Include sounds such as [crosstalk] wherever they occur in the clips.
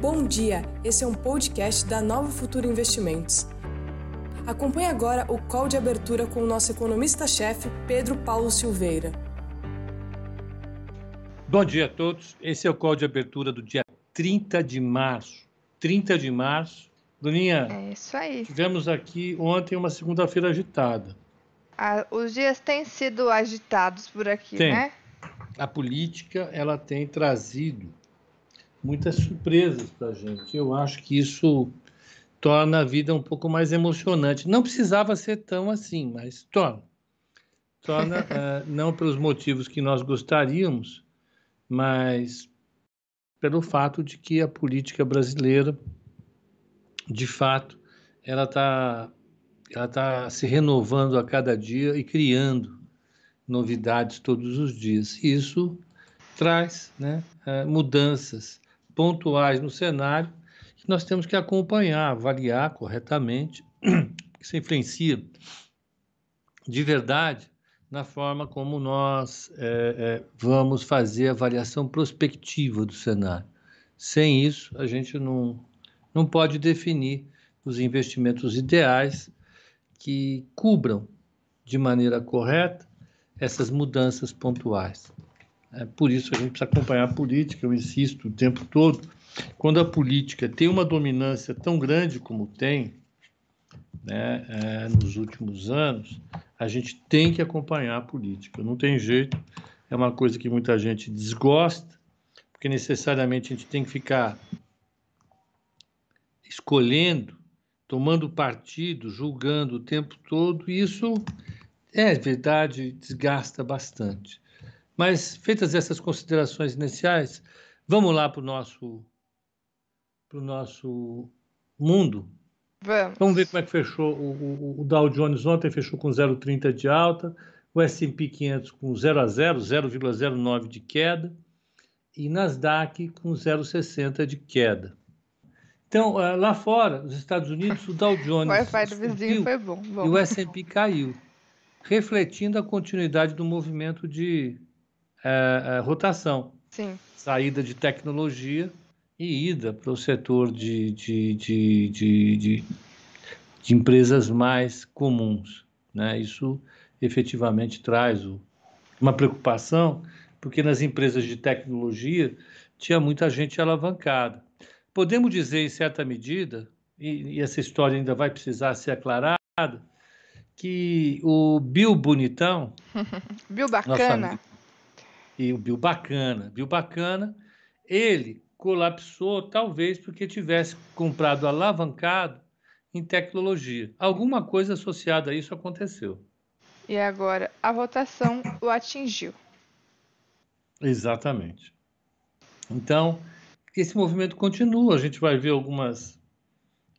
Bom dia, esse é um podcast da Nova Futuro Investimentos. Acompanhe agora o call de abertura com o nosso economista-chefe, Pedro Paulo Silveira. Bom dia a todos. Esse é o call de abertura do dia 30 de março. 30 de março. Bruninha, é isso aí. Tivemos aqui ontem uma segunda-feira agitada. Ah, os dias têm sido agitados por aqui, tem. né? A política ela tem trazido muitas surpresas para a gente. Eu acho que isso torna a vida um pouco mais emocionante. Não precisava ser tão assim, mas torna. Torna, uh, [laughs] não pelos motivos que nós gostaríamos, mas pelo fato de que a política brasileira, de fato, ela está ela tá se renovando a cada dia e criando novidades todos os dias. E isso traz né, uh, mudanças pontuais no cenário que nós temos que acompanhar, avaliar corretamente, [clears throat] que se influencia de verdade na forma como nós é, é, vamos fazer a avaliação prospectiva do cenário. Sem isso, a gente não, não pode definir os investimentos ideais que cubram de maneira correta essas mudanças pontuais. É, por isso a gente precisa acompanhar a política, eu insisto o tempo todo. Quando a política tem uma dominância tão grande como tem, né, é, nos últimos anos, a gente tem que acompanhar a política. Não tem jeito, é uma coisa que muita gente desgosta, porque necessariamente a gente tem que ficar escolhendo, tomando partido, julgando o tempo todo, e isso é verdade, desgasta bastante. Mas, feitas essas considerações iniciais, vamos lá para o nosso, pro nosso mundo. Vamos. Vamos ver como é que fechou. O, o, o Dow Jones ontem fechou com 0,30 de alta, o S&P 500 com 0 a 0, 0,09 de queda, e Nasdaq com 0,60 de queda. Então, eh, lá fora, nos Estados Unidos, o Dow [laughs] Jones. o Wi-Fi do vizinho foi bom. bom. E o S&P caiu, refletindo a continuidade do movimento de é, é, rotação. Sim. Saída de tecnologia e ida para o setor de, de, de, de, de, empresas mais comuns. Né? Isso efetivamente traz o, uma preocupação, porque nas empresas de tecnologia tinha muita gente alavancada. Podemos dizer, em certa medida, e, e essa história ainda vai precisar ser aclarada, que o Bill Bonitão. [laughs] Bill Bacana e o Bill Bacana. Bill Bacana, ele colapsou talvez porque tivesse comprado alavancado em tecnologia. Alguma coisa associada a isso aconteceu. E agora a rotação o atingiu. Exatamente. Então, esse movimento continua, a gente vai ver algumas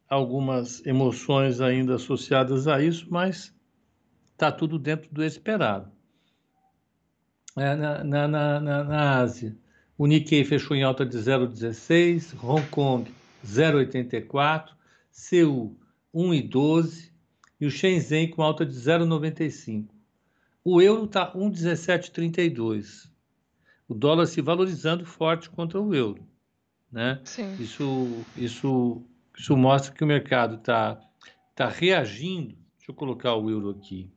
algumas emoções ainda associadas a isso, mas está tudo dentro do esperado. É, na, na, na, na, Ásia. O Nikkei fechou em alta de 0,16, Hong Kong 0,84, Seul 1,12 e o Shenzhen com alta de 0,95. O euro está 1,1732. O dólar se valorizando forte contra o euro. Né? Sim. Isso, isso, isso mostra que o mercado está tá reagindo. Deixa eu colocar o euro aqui.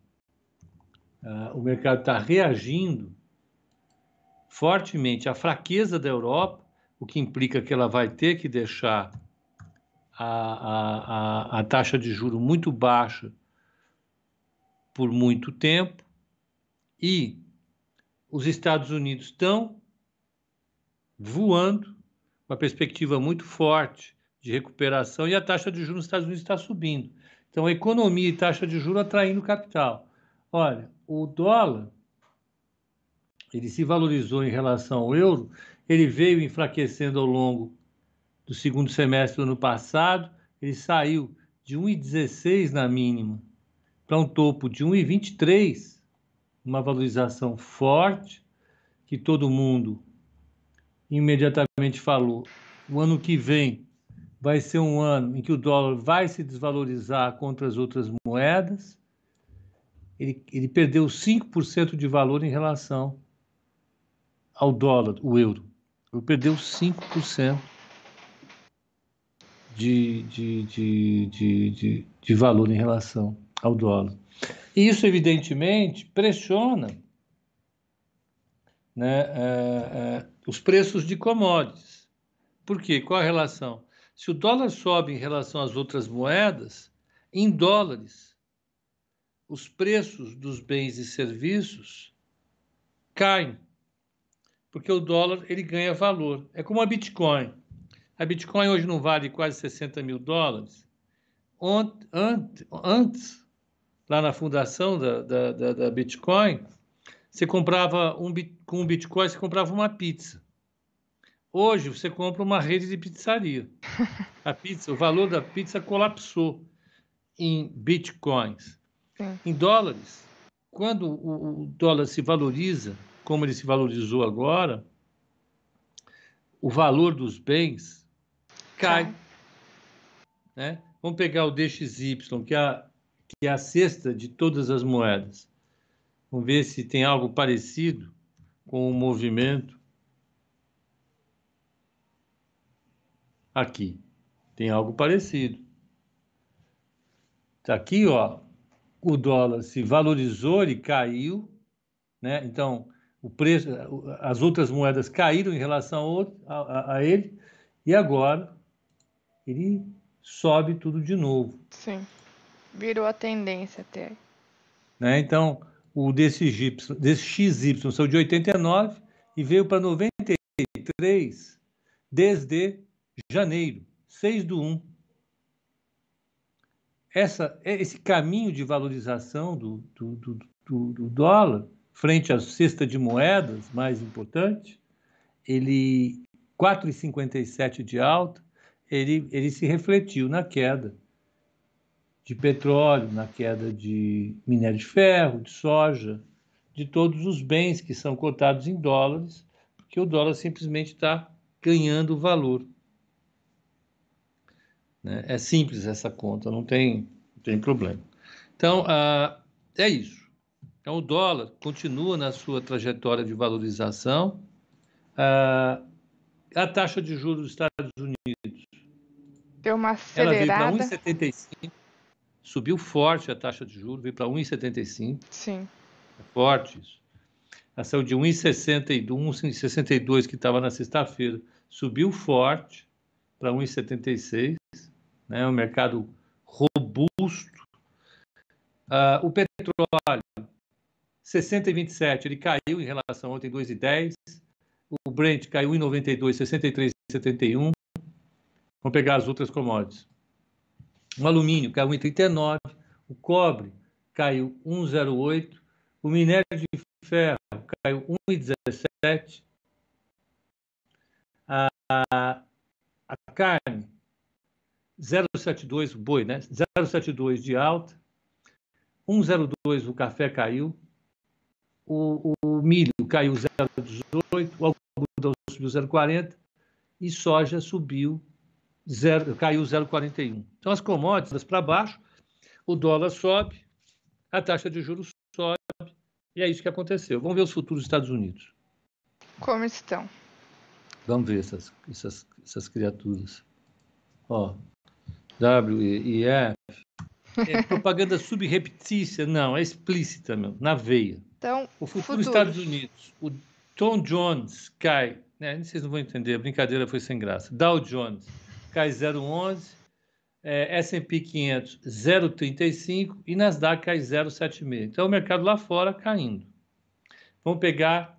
Uh, o mercado está reagindo fortemente a fraqueza da Europa, o que implica que ela vai ter que deixar a, a, a, a taxa de juro muito baixa por muito tempo e os Estados Unidos estão voando, uma perspectiva muito forte de recuperação e a taxa de juros nos Estados Unidos está subindo. Então, a economia e taxa de juros atraindo capital. Olha, o dólar ele se valorizou em relação ao euro, ele veio enfraquecendo ao longo do segundo semestre do ano passado, ele saiu de 1,16 na mínima para um topo de 1,23, uma valorização forte que todo mundo imediatamente falou. O ano que vem vai ser um ano em que o dólar vai se desvalorizar contra as outras moedas. Ele, ele perdeu 5% de valor em relação ao dólar, o euro. Ele perdeu 5%. de, de, de, de, de valor em relação ao dólar. E isso, evidentemente, pressiona né, é, é, os preços de commodities. Por quê? Qual a relação? Se o dólar sobe em relação às outras moedas, em dólares, os preços dos bens e serviços caem, porque o dólar ele ganha valor. É como a Bitcoin. A Bitcoin hoje não vale quase 60 mil dólares. Antes, lá na fundação da, da, da, da Bitcoin, você comprava um, com um Bitcoin, você comprava uma pizza. Hoje você compra uma rede de pizzaria. [laughs] A pizza, o valor da pizza colapsou em bitcoins. Sim. Em dólares, quando o dólar se valoriza, como ele se valorizou agora, o valor dos bens cai. Né? Vamos pegar o DXY, que é, a, que é a cesta de todas as moedas. Vamos ver se tem algo parecido com o movimento Aqui tem algo parecido. Tá aqui, ó, o dólar se valorizou e caiu, né? Então, o preço, as outras moedas caíram em relação a, a, a ele e agora ele sobe tudo de novo. Sim, virou a tendência até. Né? Então, o desse, XY, desse XY saiu de 89 e veio para 93 desde janeiro, 6 do 1. Essa, esse caminho de valorização do, do, do, do, do dólar frente à cesta de moedas mais importante, ele 4,57 de alta, ele, ele se refletiu na queda de petróleo, na queda de minério de ferro, de soja, de todos os bens que são cotados em dólares, porque o dólar simplesmente está ganhando valor. Né? É simples essa conta, não tem, não tem problema. Então, ah, é isso. Então, o dólar continua na sua trajetória de valorização. Ah, a taxa de juros dos Estados Unidos. Deu uma acelerada. Ela veio para 1,75. Subiu forte a taxa de juros, veio para 1,75. Sim. É forte isso. Saiu de 1,62, 1,62 que estava na sexta-feira, subiu forte para 1,76 né, um mercado robusto. Uh, o petróleo, 60,27, ele caiu em relação a ontem, 2,10. O Brent caiu em 92, 63,71. Vamos pegar as outras commodities. O alumínio caiu em 39, o cobre caiu 1,08, o minério de ferro caiu 1,17, a, a carne 0,72 o boi, né? 0,72 de alta, 1,02 o café caiu, o, o milho caiu 0,18, o algodão subiu 0,40 e soja subiu 0, caiu 0,41. Então as commodities para baixo, o dólar sobe, a taxa de juros sobe e é isso que aconteceu. Vamos ver os futuros dos Estados Unidos. Como estão? Vamos ver essas, essas, essas criaturas. Ó, W e F. É propaganda [laughs] subreptícia? Não, é explícita, meu, na veia. Então, o futuro dos Estados Unidos, o Tom Jones cai, né, vocês não vão entender, a brincadeira foi sem graça. Dow Jones cai 0,11, é, S&P 500 0,35 e Nasdaq cai 0,76. Então, o mercado lá fora caindo. Vamos pegar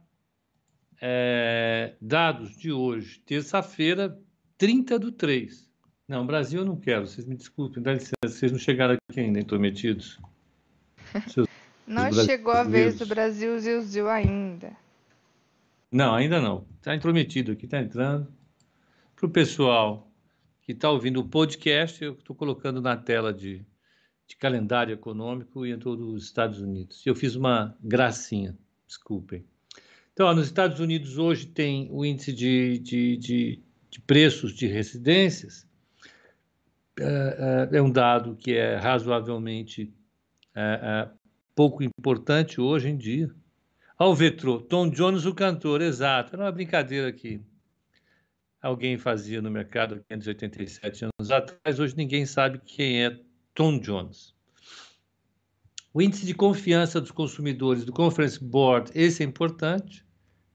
é, dados de hoje, terça-feira, 30 do 3. Não, Brasil eu não quero, vocês me desculpem, dá licença, vocês não chegaram aqui ainda, intrometidos. [laughs] não chegou a vez do Brasil Zil ainda. Não, ainda não. Está intrometido aqui, está entrando. Para o pessoal que está ouvindo o podcast, eu estou colocando na tela de, de calendário econômico e em todos os Estados Unidos. Eu fiz uma gracinha, desculpem. Então, ó, nos Estados Unidos hoje tem o índice de, de, de, de preços de residências é, é, é um dado que é razoavelmente é, é, pouco importante hoje em dia. Ao Vetro, Tom Jones, o cantor, exato, era uma brincadeira aqui. alguém fazia no mercado 587 anos atrás, hoje ninguém sabe quem é Tom Jones. O índice de confiança dos consumidores do Conference Board, esse é importante,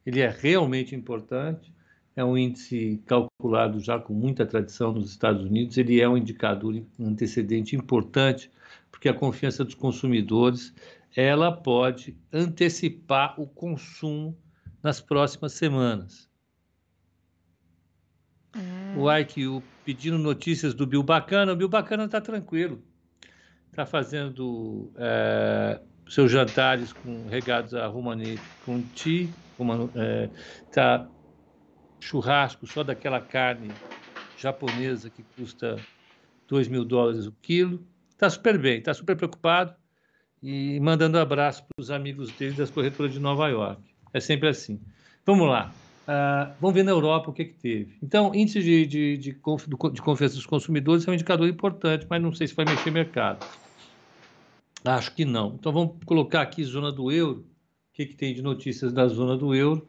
ele é realmente importante, é um índice calculado já com muita tradição nos Estados Unidos, ele é um indicador antecedente importante, porque a confiança dos consumidores, ela pode antecipar o consumo nas próximas semanas. Hum. O IQ pedindo notícias do Bill Bacana, o Bill Bacana está tranquilo está fazendo é, seus jantares com regados a Romani com ti, está é, churrasco só daquela carne japonesa que custa 2 mil dólares o quilo. Está super bem, está super preocupado e mandando abraço para os amigos dele das corretoras de Nova York. É sempre assim. Vamos lá. Uh, vamos ver na Europa o que, que teve. Então, índice de, de, de, de, confiança dos consumidores é um indicador importante, mas não sei se vai mexer mercado. Acho que não. Então, vamos colocar aqui zona do euro. O que, que tem de notícias da zona do euro?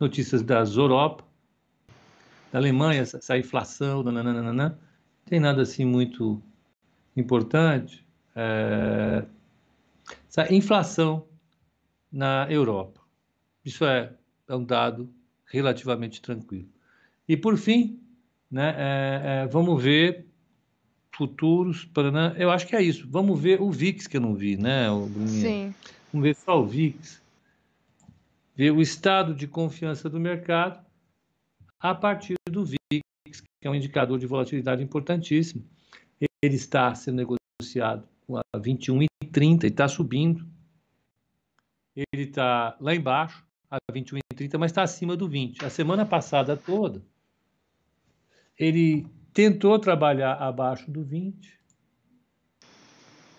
Notícias da Europa, da Alemanha, essa, inflação, nananana. não tem nada assim muito importante. É, essa inflação na Europa. Isso é, é um dado relativamente tranquilo. E, por fim, né, é, é, vamos ver futuros. Paraná. Eu acho que é isso. Vamos ver o VIX que eu não vi, né, Bruninha? Sim. Vamos ver só o VIX. Ver o estado de confiança do mercado a partir do VIX, que é um indicador de volatilidade importantíssimo. Ele está sendo negociado a 21,30 e está subindo. Ele está lá embaixo, a 21,30, mas está acima do 20. A semana passada toda, ele tentou trabalhar abaixo do 20,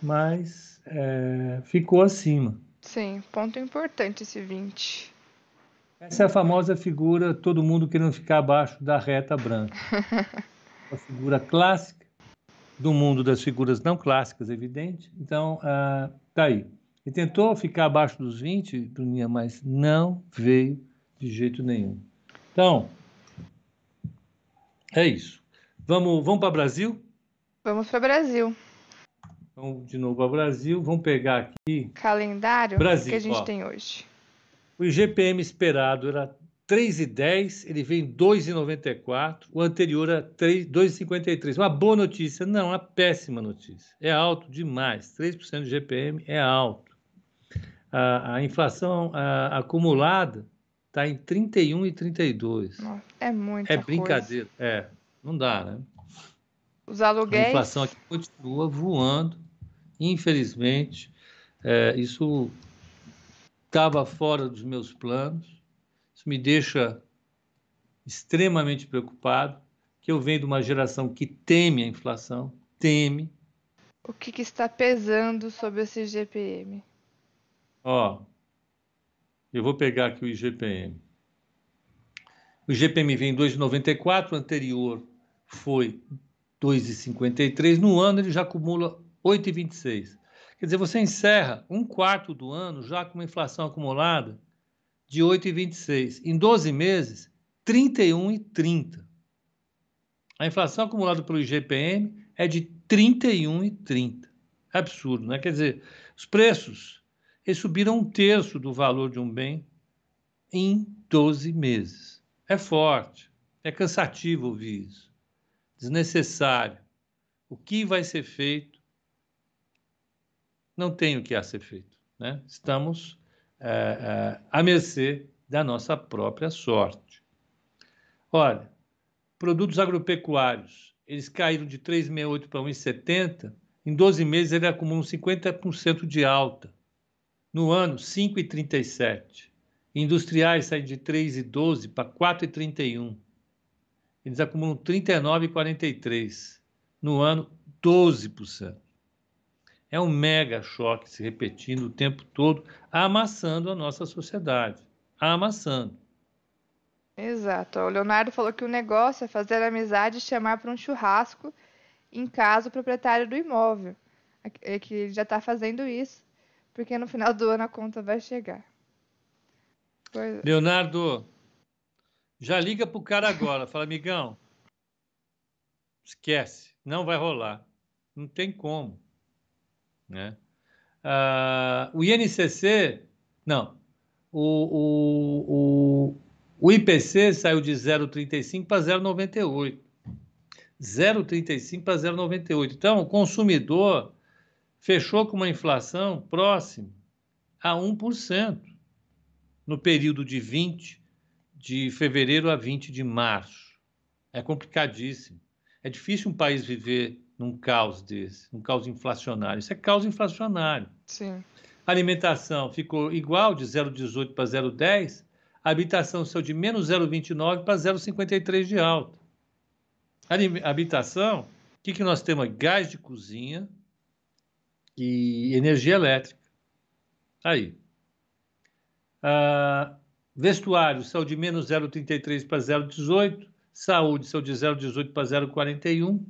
mas é, ficou acima. Sim, ponto importante esse 20. Essa é a famosa figura, todo mundo querendo ficar abaixo da reta branca. [laughs] a figura clássica do mundo das figuras não clássicas, evidente. Então, ah, tá aí. Ele tentou ficar abaixo dos 20, Bruninha, mas não veio de jeito nenhum. Então, é isso. Vamos, vamos para o Brasil? Vamos para o Brasil. Vamos de novo para o Brasil. Vamos pegar aqui. Calendário Brasil, que a gente ó. tem hoje. O IGPM esperado era 3,10, ele vem 2,94. O anterior era 2,53. Uma boa notícia? Não, uma péssima notícia. É alto demais. 3% do IGPM é alto a, a inflação a, acumulada está em 31 e 32. É muito. É brincadeira. Coisa. É, não dá, né? Os aluguéis. A inflação aqui continua voando. Infelizmente, é, isso estava fora dos meus planos. Isso me deixa extremamente preocupado, que eu venho de uma geração que teme a inflação, teme. O que, que está pesando sobre esse GPM? Ó, eu vou pegar aqui o IGPM. O IGPM vem em 2,94, o anterior foi 2,53. No ano ele já acumula 8,26. Quer dizer, você encerra um quarto do ano já com uma inflação acumulada de 8,26. Em 12 meses, 31,30. A inflação acumulada pelo IGPM é de 31,30. Absurdo, né? Quer dizer, os preços eles subiram um terço do valor de um bem em 12 meses. É forte, é cansativo ouvir isso, desnecessário. O que vai ser feito? Não tem o que a ser feito. Né? Estamos é, é, à mercê da nossa própria sorte. Olha, produtos agropecuários, eles caíram de 3,68 para 1,70. Em 12 meses, ele acumula 50% de alta. No ano, 5,37. Industriais saem de 3,12 para 4,31. Eles acumulam 39,43. No ano, 12%. É um mega choque se repetindo o tempo todo, amassando a nossa sociedade. Amassando. Exato. O Leonardo falou que o negócio é fazer amizade e chamar para um churrasco em casa o proprietário do imóvel. É que ele já está fazendo isso porque no final do ano a conta vai chegar. Pois... É. Leonardo, Já liga para o cara agora, fala, amigão, esquece, não vai rolar. Não tem como. Né? Ah, o INCC, não, o, o, o, o IPC saiu de 0,35 para 0,98. 0,35 para 0,98. Então, o consumidor fechou com uma inflação próxima a 1% no período de 20 de fevereiro a 20 de março. É complicadíssimo. É difícil um país viver num caos desse, num caos inflacionário. Isso é caos inflacionário. Sim. A alimentação ficou igual, de 0,18 para 0,10. A habitação saiu de menos 0,29 para 0,53 de alta. A habitação, o que, que nós temos? Gás de cozinha e energia elétrica. Aí. Ah, vestuário saiu de menos 0,33 para 0,18. Saúde saiu de 0,18 para 0,41.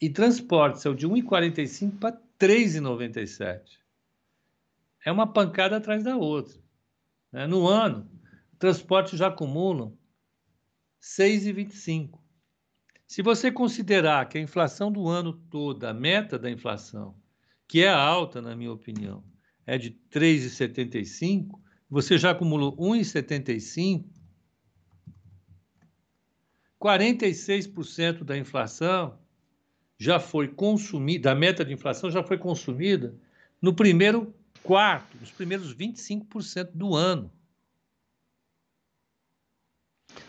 E transporte saiu de 1,45 para 3,97. É uma pancada atrás da outra. Né? No ano, transporte já acumulam 6,25. Se você considerar que a inflação do ano todo, a meta da inflação, que é alta, na minha opinião, é de 3,75, você já acumulou 1,75, 46% da inflação já foi consumida, da meta de inflação já foi consumida no primeiro quarto, nos primeiros 25% do ano.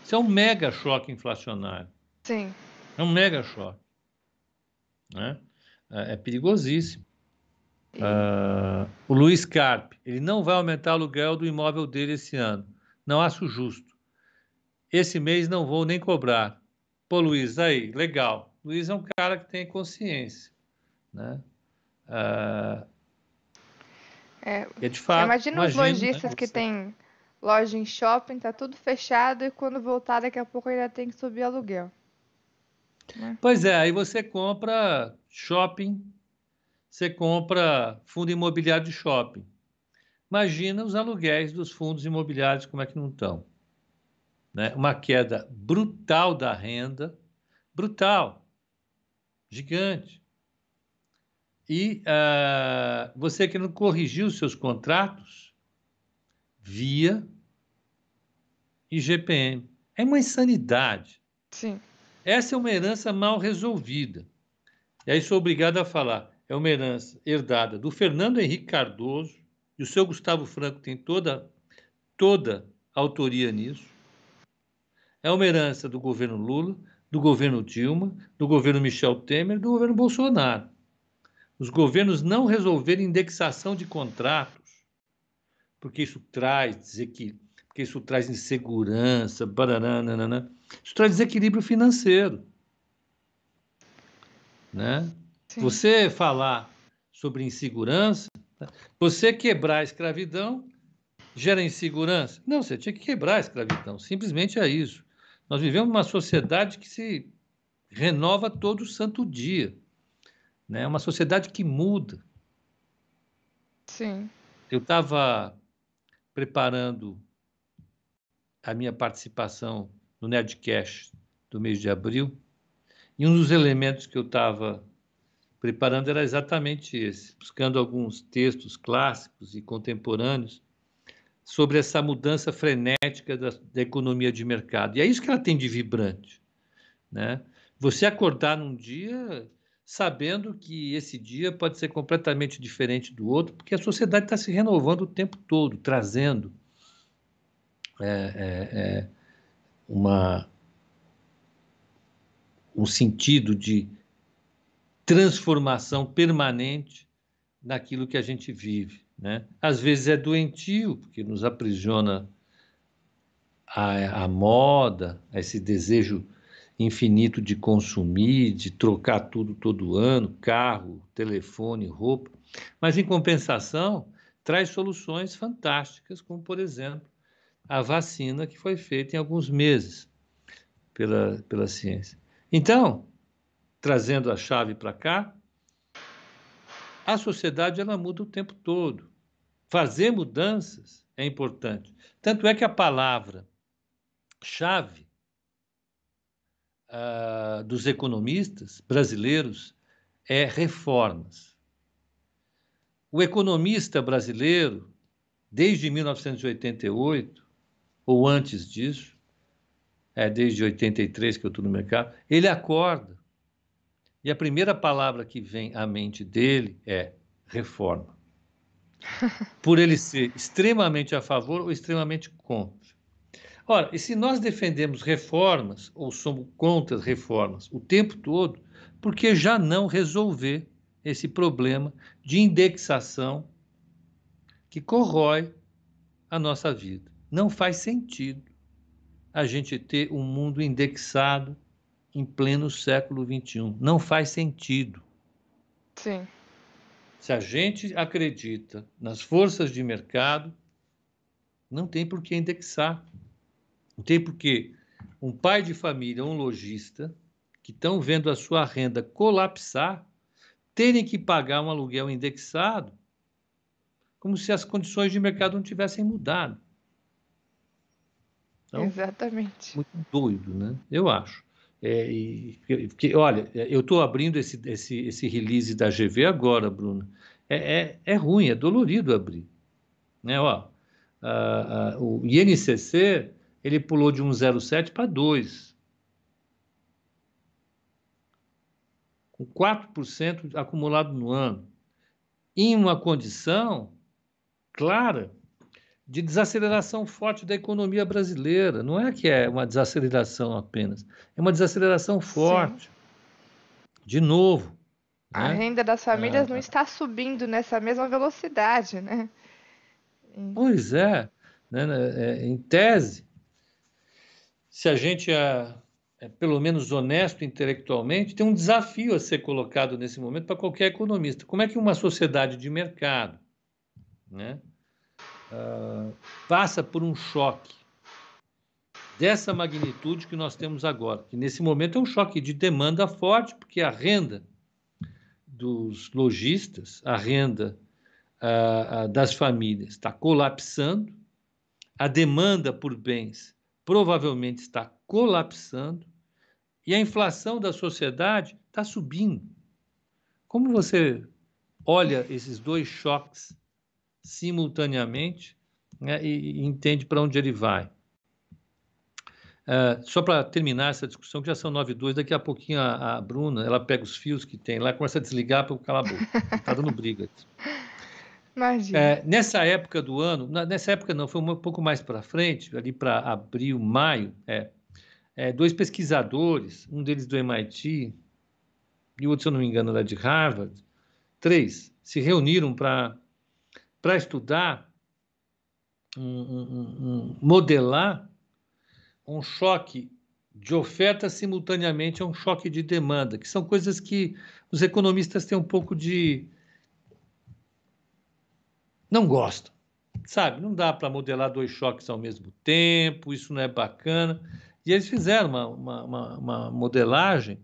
Isso é um mega choque inflacionário. Sim. É um mega choque. Né? É, é perigosíssimo. Uh, o Luiz Carpe, ele não vai aumentar o aluguel do imóvel dele esse ano. Não acho justo. Esse mês não vou nem cobrar. Pô, Luiz, aí, legal. Luiz é um cara que tem consciência. Né? Uh, é, é, de fato. Imagina, os lojistas né? que tem loja em shopping, tá tudo fechado e quando voltar daqui a pouco ainda tem que subir aluguel. Né? Pois é, aí você compra shopping, você compra fundo imobiliário de shopping. Imagina os aluguéis dos fundos imobiliários, como é que não estão. Né? Uma queda brutal da renda, brutal, gigante. E uh, você que não corrigiu os seus contratos via IGPM. É uma insanidade. Sim. Essa é uma herança mal resolvida. E aí sou obrigado a falar. É uma herança herdada do Fernando Henrique Cardoso, e o seu Gustavo Franco tem toda, toda a autoria nisso. É uma herança do governo Lula, do governo Dilma, do governo Michel Temer, do governo Bolsonaro. Os governos não resolveram indexação de contratos, porque isso traz desequilíbrio, porque isso traz insegurança, baranana, isso traz desequilíbrio financeiro. Né? Você falar sobre insegurança, você quebrar a escravidão gera insegurança? Não, você tinha que quebrar a escravidão. Simplesmente é isso. Nós vivemos uma sociedade que se renova todo santo dia. Né? Uma sociedade que muda. Sim. Eu estava preparando a minha participação no Nerdcast do mês de abril, e um dos elementos que eu estava preparando era exatamente esse, buscando alguns textos clássicos e contemporâneos sobre essa mudança frenética da, da economia de mercado. E é isso que ela tem de vibrante. Né? Você acordar num dia sabendo que esse dia pode ser completamente diferente do outro, porque a sociedade está se renovando o tempo todo, trazendo é, é, é, uma, um sentido de transformação permanente naquilo que a gente vive. Né? Às vezes é doentio, porque nos aprisiona a, a moda, esse desejo infinito de consumir, de trocar tudo todo ano, carro, telefone, roupa. Mas, em compensação, traz soluções fantásticas, como, por exemplo, a vacina que foi feita em alguns meses pela, pela ciência. Então, trazendo a chave para cá, a sociedade ela muda o tempo todo. Fazer mudanças é importante. Tanto é que a palavra chave uh, dos economistas brasileiros é reformas. O economista brasileiro, desde 1988, ou antes disso, é desde 83 que eu estou no mercado, ele acorda. E a primeira palavra que vem à mente dele é reforma. Por ele ser extremamente a favor ou extremamente contra. Ora, e se nós defendemos reformas ou somos contra reformas o tempo todo, por que já não resolver esse problema de indexação que corrói a nossa vida? Não faz sentido a gente ter um mundo indexado em pleno século XXI. Não faz sentido. Sim. Se a gente acredita nas forças de mercado, não tem por que indexar. Não tem por que um pai de família, um lojista, que estão vendo a sua renda colapsar, terem que pagar um aluguel indexado, como se as condições de mercado não tivessem mudado. Então, Exatamente. Muito doido, né? Eu acho. É, e, porque, olha, eu estou abrindo esse, esse, esse release da GV agora, Bruno. É, é, é ruim, é dolorido abrir. Né? Ó, a, a, o INCC ele pulou de 1,07 para 2. Com 4% acumulado no ano. Em uma condição clara de desaceleração forte da economia brasileira. Não é que é uma desaceleração apenas, é uma desaceleração forte. Sim. De novo. A né? renda das famílias não está subindo nessa mesma velocidade, né? Pois é, né? É, em tese, se a gente é, é, pelo menos honesto intelectualmente, tem um desafio a ser colocado nesse momento para qualquer economista. Como é que uma sociedade de mercado né, uh, passa por um choque dessa magnitude que nós temos agora? Que nesse momento é um choque de demanda forte, porque a renda dos lojistas, a renda uh, uh, das famílias está colapsando, a demanda por bens provavelmente está colapsando e a inflação da sociedade está subindo. Como você olha esses dois choques simultaneamente né, e, e, entende para onde ele vai? Uh, só para terminar essa discussão, que já são nove e dois, daqui a pouquinho a, a, Bruna, ela pega os fios que tem lá, começa a desligar para o boca. Está dando briga. [laughs] Imagina. É, nessa época do ano, nessa época não, foi um pouco mais para frente, ali para abril, maio, é, é, dois pesquisadores, um deles do MIT e o outro, se eu não me engano, era de Harvard, três, se reuniram para estudar, um, um, um, modelar um choque de oferta simultaneamente a um choque de demanda, que são coisas que os economistas têm um pouco de não gostam. Sabe, não dá para modelar dois choques ao mesmo tempo, isso não é bacana. E eles fizeram uma, uma, uma, uma modelagem,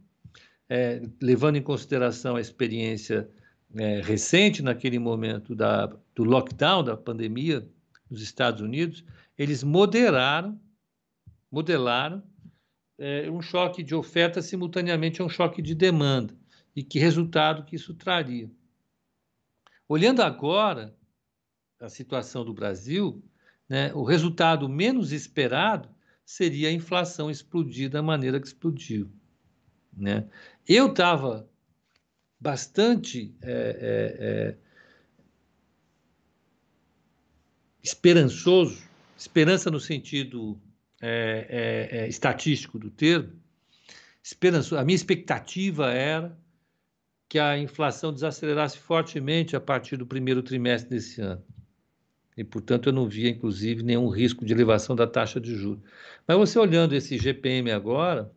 é, levando em consideração a experiência é, recente, naquele momento da, do lockdown, da pandemia nos Estados Unidos, eles moderaram, modelaram é, um choque de oferta simultaneamente a um choque de demanda. E que resultado que isso traria. Olhando agora, a situação do Brasil, né, o resultado menos esperado seria a inflação explodir da maneira que explodiu. Né? Eu estava bastante é, é, é, esperançoso, esperança no sentido é, é, estatístico do termo, esperançoso. A minha expectativa era que a inflação desacelerasse fortemente a partir do primeiro trimestre desse ano e, portanto, eu não via, inclusive, nenhum risco de elevação da taxa de juros. Mas você olhando esse GPM agora,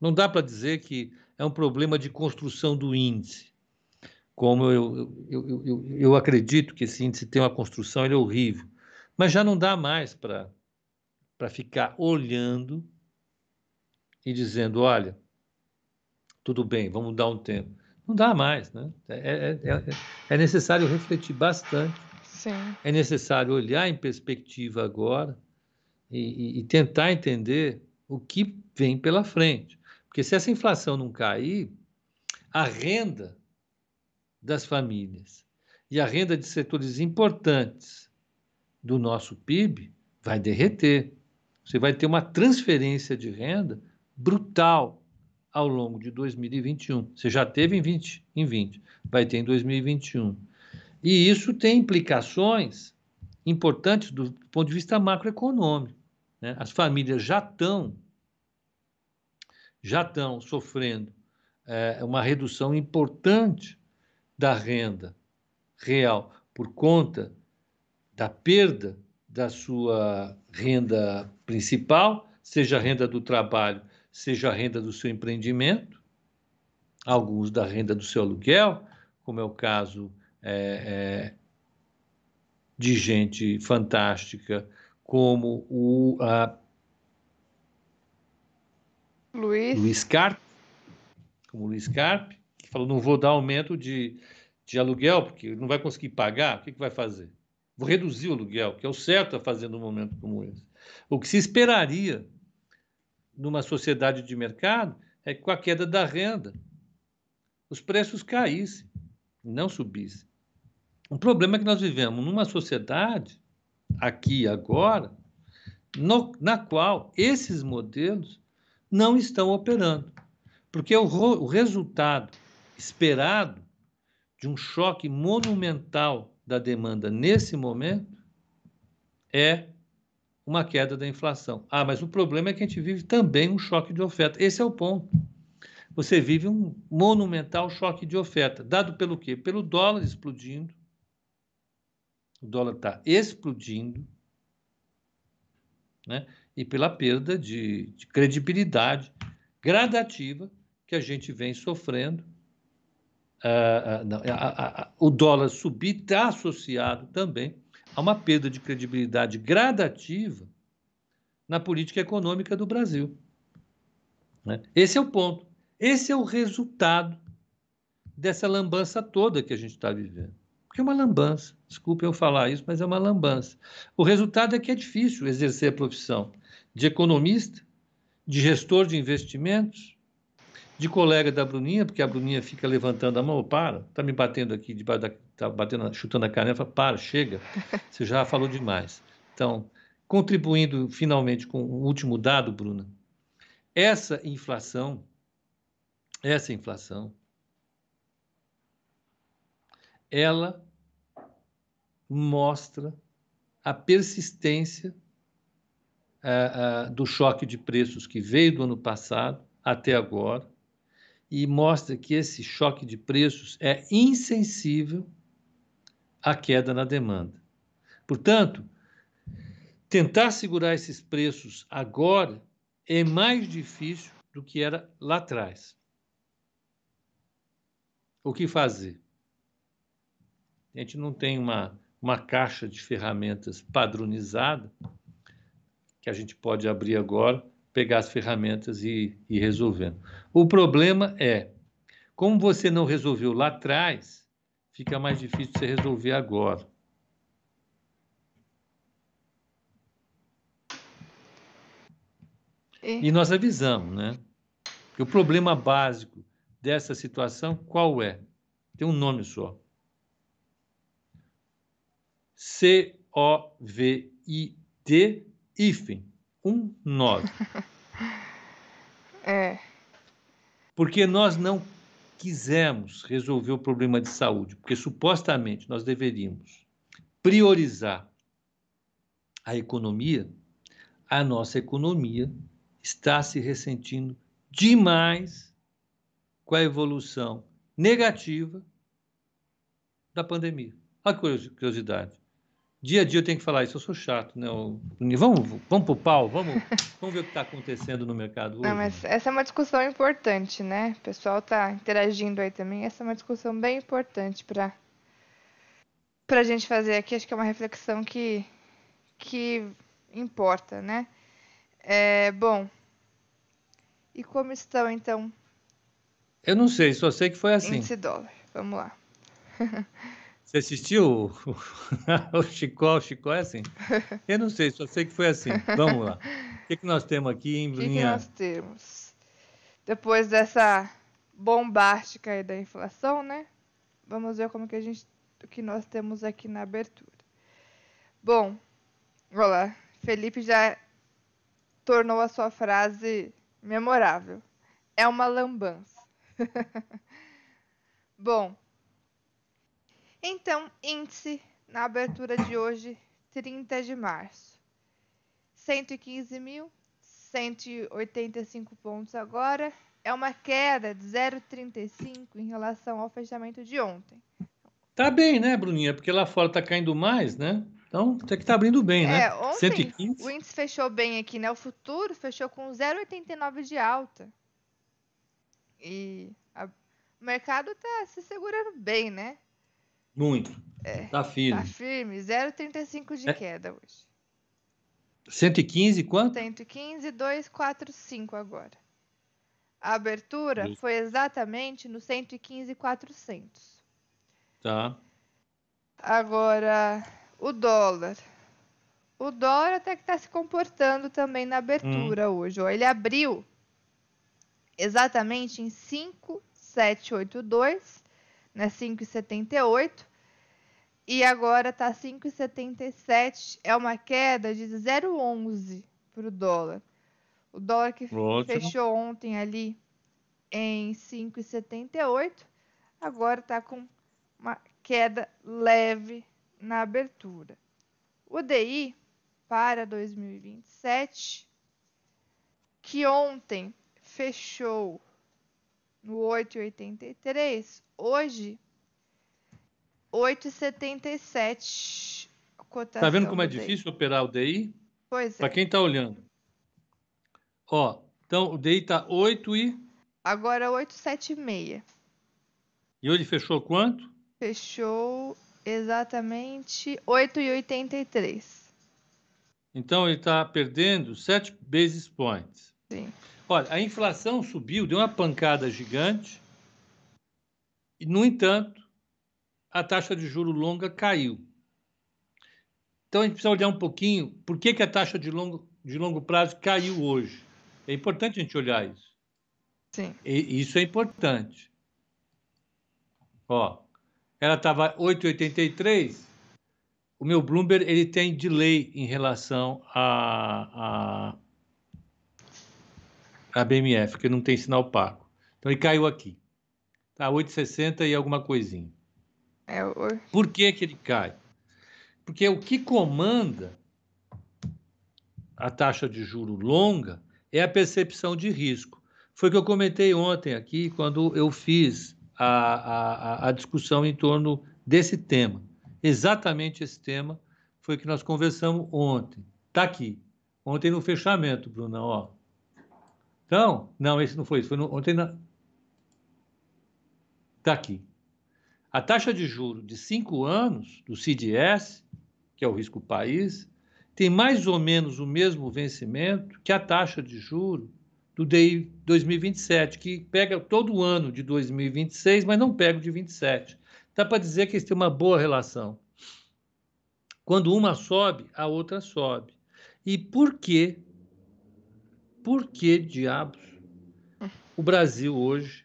não dá para dizer que é um problema de construção do índice. Como eu, eu, eu, eu, acredito que esse índice tem uma construção, ele é horrível. Mas já não dá mais para ficar olhando e dizendo: olha, tudo bem, vamos dar um tempo. Não dá mais, né? É, é, é, é necessário refletir bastante Sim. É necessário olhar em perspectiva agora e, e tentar entender o que vem pela frente. Porque se essa inflação não cair, a renda das famílias e a renda de setores importantes do nosso PIB vai derreter. Você vai ter uma transferência de renda brutal ao longo de 2021. Você já teve em 20, em 20, vai ter em 2021. E isso tem implicações importantes do ponto de vista macroeconômico. Né? As famílias já estão já estão sofrendo é, uma redução importante da renda real por conta da perda da sua renda principal, seja a renda do trabalho, seja a renda do seu empreendimento, alguns da renda do seu aluguel, como é o caso é, é, de gente fantástica como o a, Luiz. Luiz Carpe, como Luiz Carpe, que falou: não vou dar aumento de, de aluguel, porque não vai conseguir pagar, o que, que vai fazer? Vou reduzir o aluguel, que é o certo a fazer num momento como esse. O que se esperaria numa sociedade de mercado é que com a queda da renda os preços caíssem, não subissem. O problema é que nós vivemos numa sociedade, aqui e agora, no, na qual esses modelos não estão operando. Porque o, o resultado esperado de um choque monumental da demanda nesse momento é uma queda da inflação. Ah, mas o problema é que a gente vive também um choque de oferta. Esse é o ponto. Você vive um monumental choque de oferta, dado pelo quê? Pelo dólar explodindo. O dólar está explodindo, né? E pela perda de, de credibilidade gradativa que a gente vem sofrendo Uh, uh, uh, o dólar subir está associado também a uma perda de credibilidade gradativa na política econômica do Brasil. Né? Esse é o ponto. Esse é o resultado dessa lambança toda que a gente está vivendo. Porque é uma lambança. Desculpe eu falar isso, mas é uma lambança. O resultado é que é difícil exercer a profissão de economista, de gestor de investimentos, de colega da Bruninha, porque a Bruninha fica levantando a mão, para, está me batendo aqui, debaixo da, tá batendo, chutando a canela, fala, para, chega, [laughs] você já falou demais. Então, contribuindo finalmente com o último dado, Bruna, essa inflação, essa inflação, ela mostra a persistência uh, uh, do choque de preços que veio do ano passado até agora, e mostra que esse choque de preços é insensível à queda na demanda. Portanto, tentar segurar esses preços agora é mais difícil do que era lá atrás. O que fazer? A gente não tem uma, uma caixa de ferramentas padronizada que a gente pode abrir agora pegar as ferramentas e ir resolvendo. O problema é, como você não resolveu lá atrás, fica mais difícil você resolver agora. E, e nós avisamos, né? Que o problema básico dessa situação qual é? Tem um nome só. C-O-V-I-D, hífen um nove. É. Porque nós não quisemos resolver o problema de saúde, porque supostamente nós deveríamos priorizar a economia, a nossa economia está se ressentindo demais com a evolução negativa da pandemia. A curiosidade. Dia a dia eu tenho que falar isso, eu sou chato, né? Eu, vamos, vamos pro pau, vamos, vamos ver o que está acontecendo no mercado hoje. Não, mas essa é uma discussão importante, né? O pessoal está interagindo aí também. Essa é uma discussão bem importante para para a gente fazer aqui. Acho que é uma reflexão que que importa, né? É, bom, e como estão então? Eu não sei, só sei que foi assim. Índice dólar, vamos lá. [laughs] Você assistiu o, [laughs] o Chicó? O Chicó é assim? [laughs] Eu não sei, só sei que foi assim. Vamos lá. O que, que nós temos aqui, hein, Bruninha? O que, que nós temos? Depois dessa bombástica aí da inflação, né? Vamos ver como que a gente, o que nós temos aqui na abertura. Bom, olá, Felipe já tornou a sua frase memorável. É uma lambança. [laughs] Bom, então, índice na abertura de hoje, 30 de março. 115.185 pontos agora. É uma queda de 0,35 em relação ao fechamento de ontem. Tá bem, né, Bruninha? Porque lá fora tá caindo mais, né? Então, até que tá abrindo bem, né? É, ontem 115. o índice fechou bem aqui, né? O futuro fechou com 0,89 de alta. E a, o mercado tá se segurando bem, né? Muito. É, tá firme. Tá firme. 0,35 de é. queda hoje. 115 quanto? 115, 245 agora. A abertura Isso. foi exatamente no 115,400. Tá. Agora, o dólar. O dólar até que está se comportando também na abertura hum. hoje. Ó. Ele abriu exatamente em 5,782, né, 5,78. E agora está 5,77. É uma queda de 0,11 para o dólar. O dólar que Ótimo. fechou ontem ali em 5,78, agora está com uma queda leve na abertura. O DI para 2027, que ontem fechou no 8,83, hoje 8,77. Tá vendo como é difícil operar o DI? Pois é. Para quem está olhando. Ó, então o DI tá 8 e. Agora 876. E hoje fechou quanto? Fechou exatamente 8,83. Então ele está perdendo 7 basis points. Sim. Olha, a inflação subiu, deu uma pancada gigante. E, no entanto, a taxa de juro longa caiu. Então a gente precisa olhar um pouquinho por que, que a taxa de longo, de longo prazo caiu hoje. É importante a gente olhar isso. Sim. E isso é importante. Ó, ela estava 8,83. O meu Bloomberg ele tem delay em relação a, a, a BMF, que não tem sinal pago. Então ele caiu aqui. Tá 8,60 e alguma coisinha. É, o... Por que, que ele cai? Porque o que comanda a taxa de juro longa é a percepção de risco. Foi o que eu comentei ontem aqui, quando eu fiz a, a, a discussão em torno desse tema. Exatamente esse tema foi o que nós conversamos ontem. Está aqui. Ontem no fechamento, Bruna, ó. Então, não, esse não foi isso. Foi no, ontem na... Está aqui. A taxa de juro de cinco anos do CDS, que é o risco país, tem mais ou menos o mesmo vencimento que a taxa de juro do DI 2027, que pega todo o ano de 2026, mas não pega o de 27. Dá para dizer que eles têm uma boa relação. Quando uma sobe, a outra sobe. E por que? Por que diabos o Brasil hoje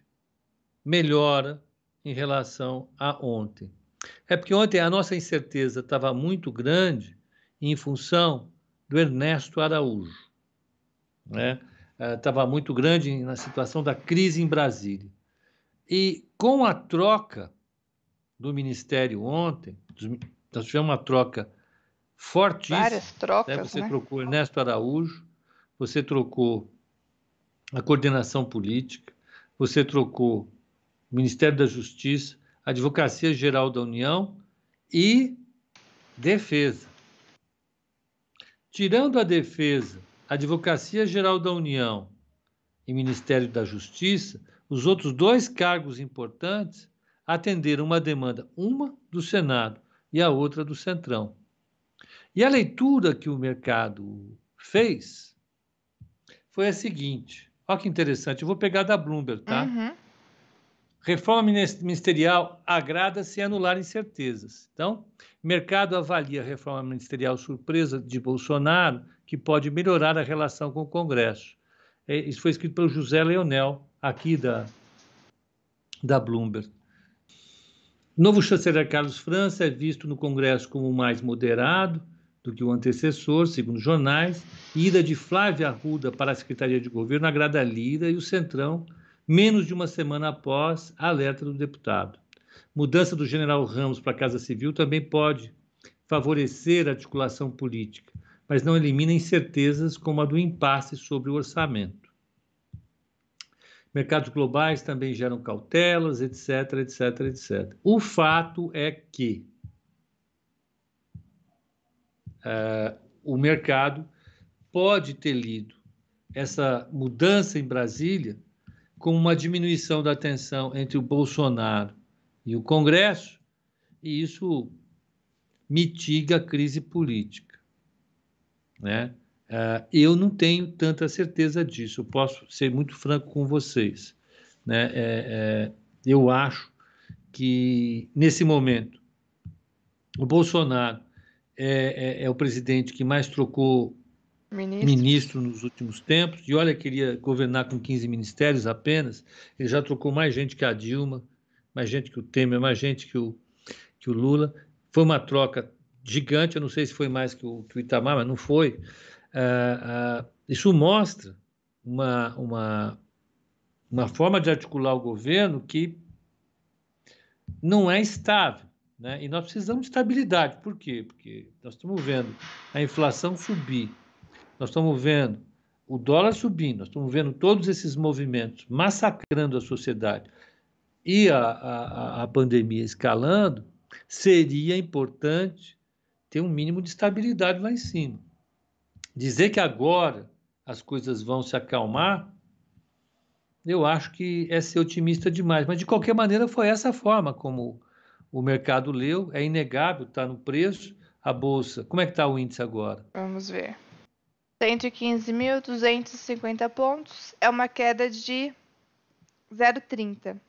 melhora em relação a ontem? É porque ontem a nossa incerteza estava muito grande em função do Ernesto Araújo. Né? Estava eh, muito grande na situação da crise em Brasília. E com a troca do Ministério ontem, nós tivemos uma troca fortíssima. Várias trocas. Né? Você né? trocou Ernesto Araújo, você trocou a coordenação política, você trocou Ministério da Justiça, Advocacia Geral da União e Defesa. Tirando a defesa, Advocacia Geral da União e Ministério da Justiça, os outros dois cargos importantes atenderam uma demanda, uma do Senado e a outra do Centrão. E a leitura que o mercado fez foi a seguinte: olha que interessante, eu vou pegar da Bloomberg, tá? Uhum. Reforma ministerial agrada se anular incertezas. Então, mercado avalia a reforma ministerial surpresa de Bolsonaro, que pode melhorar a relação com o Congresso. É, isso foi escrito pelo José Leonel, aqui da, da Bloomberg. Novo chanceler Carlos França é visto no Congresso como mais moderado do que o antecessor, segundo jornais. Ida de Flávia Arruda para a Secretaria de Governo agrada a Lira e o Centrão menos de uma semana após a alerta do deputado. Mudança do general Ramos para a Casa Civil também pode favorecer a articulação política, mas não elimina incertezas como a do impasse sobre o orçamento. Mercados globais também geram cautelas, etc, etc, etc. O fato é que uh, o mercado pode ter lido essa mudança em Brasília com uma diminuição da tensão entre o Bolsonaro e o Congresso, e isso mitiga a crise política. Né? Uh, eu não tenho tanta certeza disso, eu posso ser muito franco com vocês. Né? É, é, eu acho que, nesse momento, o Bolsonaro é, é, é o presidente que mais trocou Ministro. ministro nos últimos tempos, e olha, queria governar com 15 ministérios apenas, ele já trocou mais gente que a Dilma, mais gente que o Temer, mais gente que o, que o Lula. Foi uma troca gigante, eu não sei se foi mais que o, que o Itamar, mas não foi. Uh, uh, isso mostra uma, uma, uma forma de articular o governo que não é estável. Né? E nós precisamos de estabilidade. Por quê? Porque nós estamos vendo a inflação subir, nós estamos vendo o dólar subindo, nós estamos vendo todos esses movimentos massacrando a sociedade e a, a, a pandemia escalando, seria importante ter um mínimo de estabilidade lá em cima. Dizer que agora as coisas vão se acalmar, eu acho que é ser otimista demais. Mas, de qualquer maneira, foi essa forma como o mercado leu. É inegável, está no preço. A bolsa, como é que está o índice agora? Vamos ver. 115.250 pontos é uma queda de 0,30.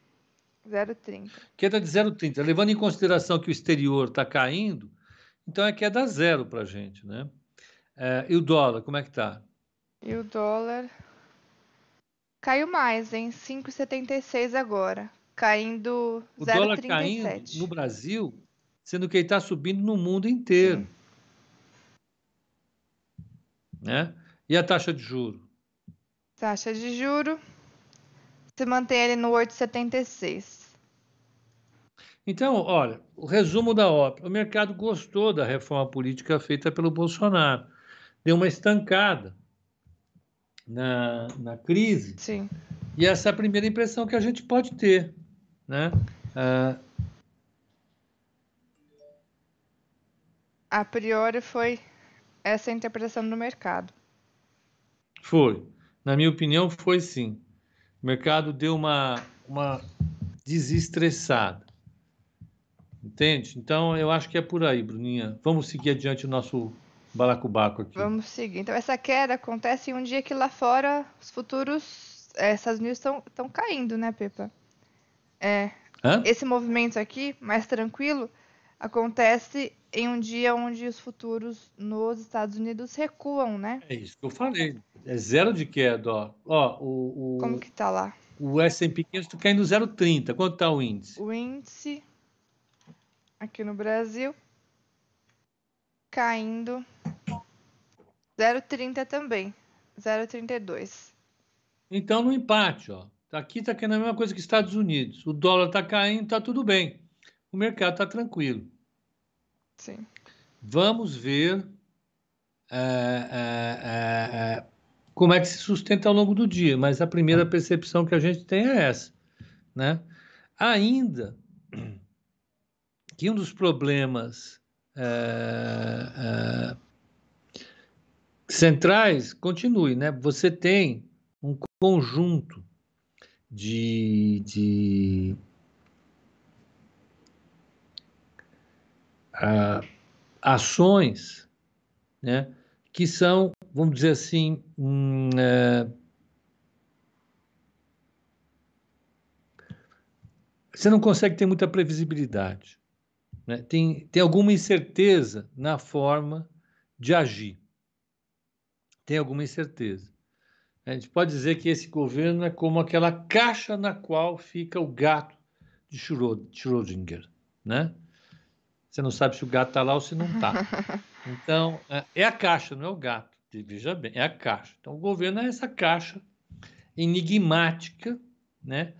0,30. Queda de 0,30. Levando em consideração que o exterior está caindo, então é queda zero para a gente, né? É, e o dólar, como é que está? E o dólar caiu mais, em 5,76 agora, caindo 0,37. O dólar caindo no Brasil, sendo que ele está subindo no mundo inteiro. Sim. Né? E a taxa de juro? Taxa de juro se mantém ali no 8,76. Então, olha, o resumo da ópera. O mercado gostou da reforma política feita pelo Bolsonaro. Deu uma estancada na, na crise. Sim. E essa é a primeira impressão que a gente pode ter. Né? Ah, a priori foi essa interpretação do mercado. Foi. Na minha opinião, foi sim. O mercado deu uma, uma desestressada. Entende? Então, eu acho que é por aí, Bruninha. Vamos seguir adiante o nosso balacobaco aqui. Vamos seguir. Então, essa queda acontece em um dia que lá fora os futuros essas news estão caindo, né, Pepa? É. Hã? Esse movimento aqui, mais tranquilo, acontece em um dia onde os futuros nos Estados Unidos recuam, né? É isso que eu falei. É zero de queda, ó. ó o, o, Como que tá lá? O S&P 500 está caindo 0,30. Quanto tá o índice? O índice aqui no Brasil caindo 0,30 também. 0,32. Então, no empate, ó. Aqui está caindo a mesma coisa que Estados Unidos. O dólar está caindo, está tudo bem. O mercado está tranquilo. Sim. Vamos ver é, é, é, como é que se sustenta ao longo do dia, mas a primeira percepção que a gente tem é essa. Né? Ainda que um dos problemas centrais continue, né? Você tem um conjunto de, de ações né, que são, vamos dizer assim, hum, é, você não consegue ter muita previsibilidade. Né? Tem, tem alguma incerteza na forma de agir. Tem alguma incerteza. A gente pode dizer que esse governo é como aquela caixa na qual fica o gato de Schrödinger, né? Você não sabe se o gato está lá ou se não está. [laughs] Então, é, é a caixa, não é o gato. Veja bem, é a caixa. Então, o governo é essa caixa enigmática, né?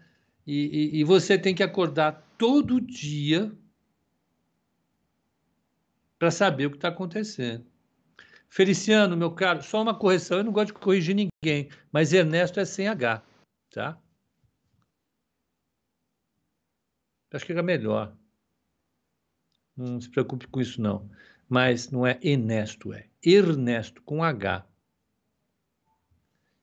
E, e, e você tem que acordar todo dia para saber o que está acontecendo. Feliciano, meu caro, só uma correção, eu não gosto de corrigir ninguém, mas Ernesto é sem H, tá? Acho que era melhor. Não se preocupe com isso, não. Mas não é Ernesto, é Ernesto, com H.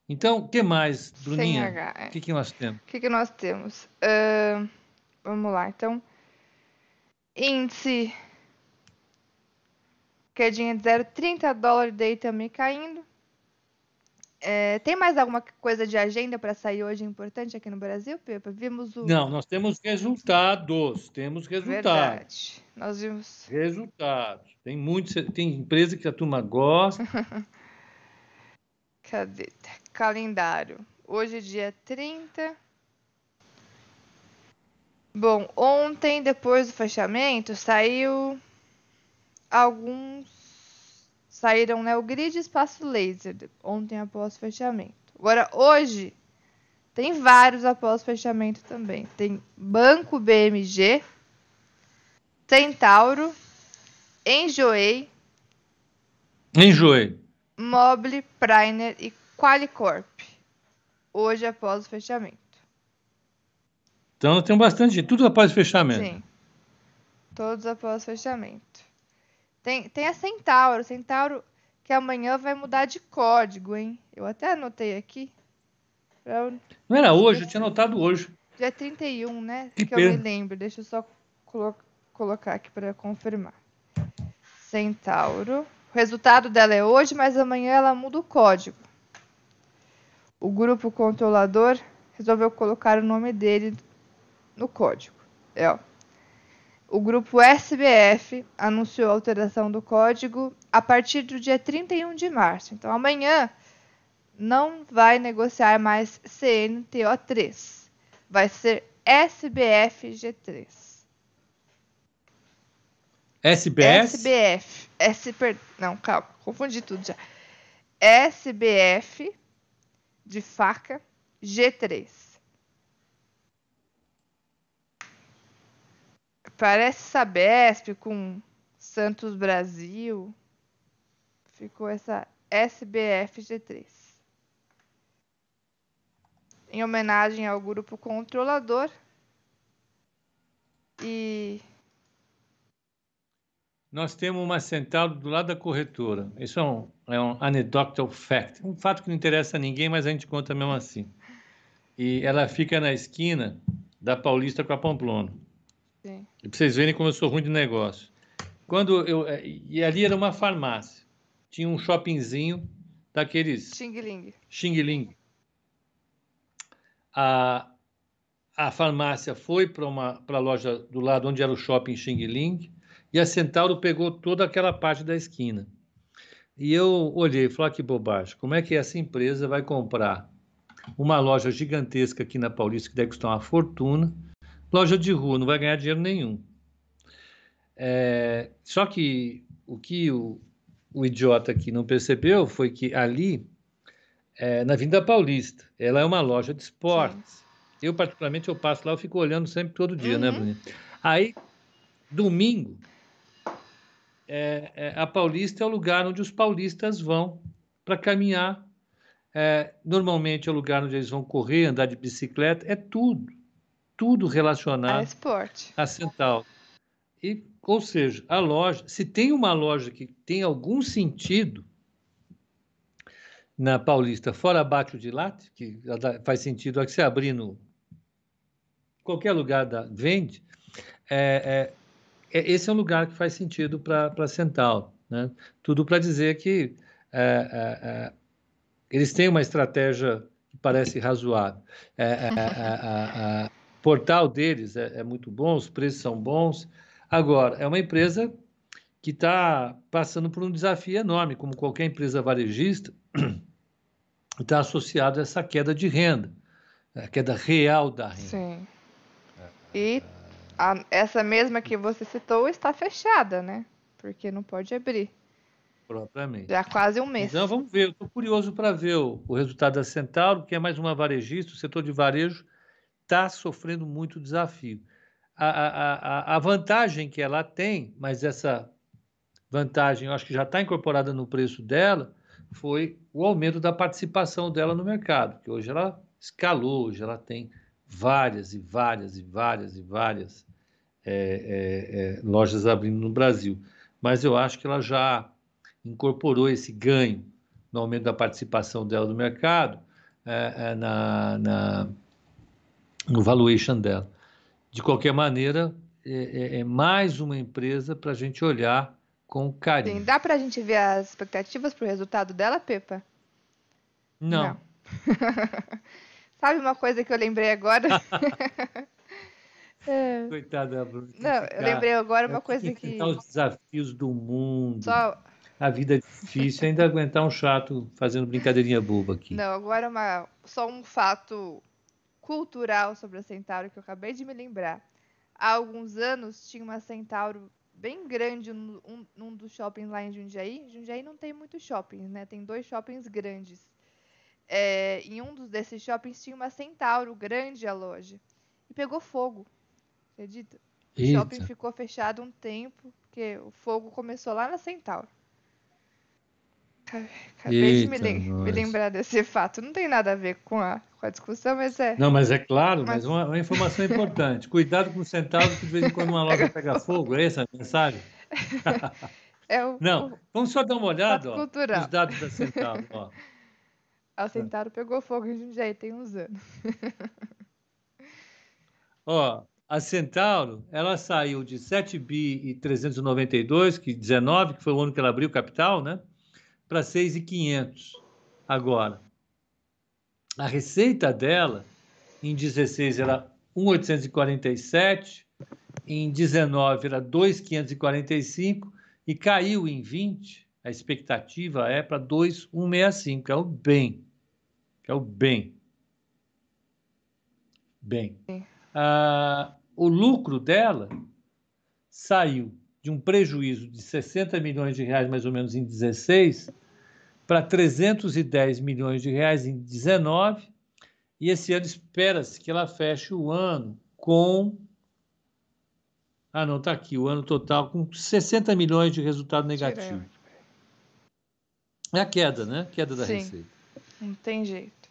Então, o que mais, Bruninha? Sem H, é. O que, que nós temos? O que, que nós temos? Uh, vamos lá, então. Índice Quedinha de 0,30 dólares daí também caindo. É, tem mais alguma coisa de agenda para sair hoje importante aqui no Brasil, Pepa? Vimos o. Não, nós temos resultados. Temos resultados. Verdade. Nós vimos. Resultados. Tem muitos, tem empresa que a turma gosta. [laughs] Cadê? Calendário. Hoje, dia 30. Bom, ontem, depois do fechamento, saiu alguns saíram né, o grid e espaço laser ontem após fechamento. Agora, hoje, tem vários após fechamento também. Tem Banco BMG, Centauro, Enjoei, Enjoei, Mobile, Priner e Qualicorp. Hoje após o fechamento. Então tem bastante, tudo após o fechamento. Sim. Todos após o fechamento. Tem, tem a Centauro. Centauro que amanhã vai mudar de código, hein? Eu até anotei aqui. Pra... Não era hoje, eu tinha anotado hoje. Dia 31, né? Que, que eu me lembro. Deixa eu só colo colocar aqui para confirmar. Centauro. O resultado dela é hoje, mas amanhã ela muda o código. O grupo controlador resolveu colocar o nome dele no código. É, ó o grupo SBF anunciou a alteração do código a partir do dia 31 de março. Então, amanhã não vai negociar mais CNTO3. Vai ser SBFG3. SBS? SBF. S, per, não, calma, confundi tudo já. SBF de faca G3. Parece Sabesp com Santos Brasil. Ficou essa SBF G3. Em homenagem ao grupo controlador. E. Nós temos uma central do lado da corretora. Isso é um, é um anecdotal fact. Um fato que não interessa a ninguém, mas a gente conta mesmo assim. E ela fica na esquina da Paulista com a Pamplona. Sim. E para vocês verem como eu sou ruim de negócio. Quando eu é, e ali era uma farmácia. Tinha um shoppingzinho daqueles Xing Ling. Xing Ling. A a farmácia foi para uma para a loja do lado onde era o shopping Xing Ling e a Centauro pegou toda aquela parte da esquina. E eu olhei e falei, ah, que bobagem, como é que essa empresa vai comprar uma loja gigantesca aqui na Paulista que deve custar uma fortuna Loja de rua não vai ganhar dinheiro nenhum. É, só que o que o, o, idiota aqui não percebeu foi que ali, é, na Vinda Paulista, ela é uma loja de esportes. Sim. Eu, particularmente, eu passo lá, eu fico olhando sempre todo dia, né, uhum. né, Bruninha? Aí, domingo, é, é, a Paulista é o lugar onde os paulistas vão para caminhar. É, normalmente é o lugar onde eles vão correr, andar de bicicleta, é tudo tudo relacionado a esporte. A Central. E, ou seja, a loja, se tem uma loja que tem algum sentido na Paulista, fora abaixo de Latte, que faz sentido aqui você abrir no qualquer lugar da vende, é, é, é, esse é um lugar que faz sentido para a Central. Né? Tudo para dizer que é, é, eles têm uma estratégia que parece razoável. Portal deles é, é muito bom, os preços são bons. Agora, é uma empresa que está passando por um desafio enorme, como qualquer empresa varejista, está [clears throat] associado a essa queda de renda, a queda real da renda. Sim. E a, essa mesma que você citou está fechada, né? Porque não pode abrir. Propriamente. Já quase um mês. Então vamos ver. Estou curioso para ver o, o, resultado da Centauro, que é mais uma varejista. O setor de varejo está sofrendo muito desafio. A, a, a, a vantagem que ela tem, mas essa vantagem, eu acho que já está incorporada no preço dela, foi o aumento da participação dela no mercado, que hoje ela escalou, hoje ela tem várias e várias e várias e várias é, é, é, lojas abrindo no Brasil. Mas eu acho que ela já incorporou esse ganho no aumento da participação dela no mercado, é, é, na, na, no valuation dela. De qualquer maneira, é, é mais uma empresa para a gente olhar com carinho. Sim, dá para a gente ver as expectativas para o resultado dela, Pepa? Não. Não. [laughs] Sabe uma coisa que eu lembrei agora? [laughs] é. Coitada, Bruna. Não, eu lembrei agora uma coisa que. os desafios do mundo. Só... A vida é difícil, ainda aguentar um chato fazendo brincadeirinha boba aqui. Não, agora uma... só um fato cultural sobre a Centauro que eu acabei de me lembrar. Há alguns anos tinha uma Centauro bem grande num, um, num dos shoppings lá em Jundiaí. Jundiaí não tem muitos shoppings, né? Tem dois shoppings grandes. É, em um dos desses shoppings tinha uma Centauro grande a loja. E pegou fogo. Acredita? O shopping ficou fechado um tempo, porque o fogo começou lá na Centauro. Acabei Eita, de me, me, lembrar desse fato. Não tem nada a ver com a, com a discussão, mas é. Não, mas é claro, mas, mas uma, uma, informação importante. Cuidado com o centavo, que de vez em quando uma loja pega [laughs] fogo. É essa a mensagem? É o, Não, o, vamos só dar uma olhada ó, nos dados da Centauro. Ó. A Centauro pegou fogo em Jundiaí tem uns anos. [laughs] Ó, a Centauro, ela saiu de 7 bi e 392, que 19, que foi o ano que ela abriu capital, né? Para 6,500 agora. A receita dela em 16 era 1,847, em 19 era 2,545 e caiu em 20. A expectativa é para 2,165, que é o bem. Que é o bem. Bem. Ah, o lucro dela saiu de um prejuízo de 60 milhões de reais, mais ou menos, em 16, para 310 milhões de reais em 19 e esse ano espera-se que ela feche o ano com ah não está aqui o ano total com 60 milhões de resultado negativo. É a queda né? Queda da Sim, receita. Não tem jeito.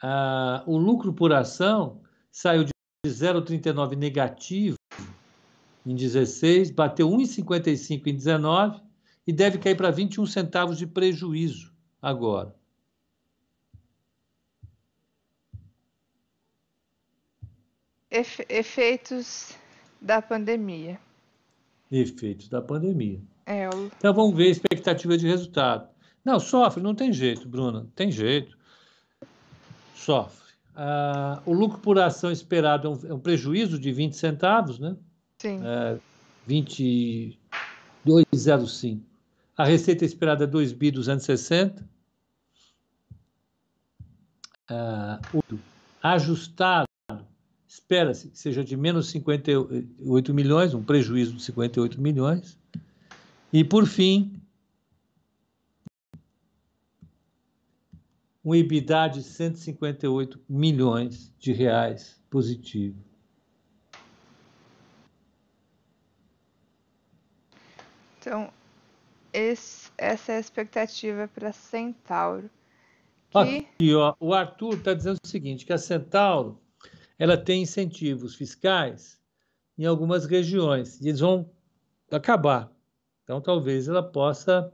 Ah, o lucro por ação saiu de 0,39 negativo em 16 bateu 1,55 em 19 e deve cair para 21 centavos de prejuízo agora. Efeitos da pandemia. Efeitos da pandemia. É, eu... Então vamos ver a expectativa de resultado. Não, sofre, não tem jeito, Bruna, tem jeito. Sofre. Ah, o lucro por ação esperado é um, é um, prejuízo de 20 centavos, né? Sim. É, 22,05. A receita esperada é 2 bi 260. Uh, ajustado, espera-se que seja de menos 58 milhões, um prejuízo de 58 milhões. E, por fim, um EBITDA de 158 milhões de reais positivo. Então, esse, essa é a expectativa para Centauro. Que... Aqui, ó, o Arthur está dizendo o seguinte, que a Centauro ela tem incentivos fiscais em algumas regiões e eles vão acabar. Então, talvez ela possa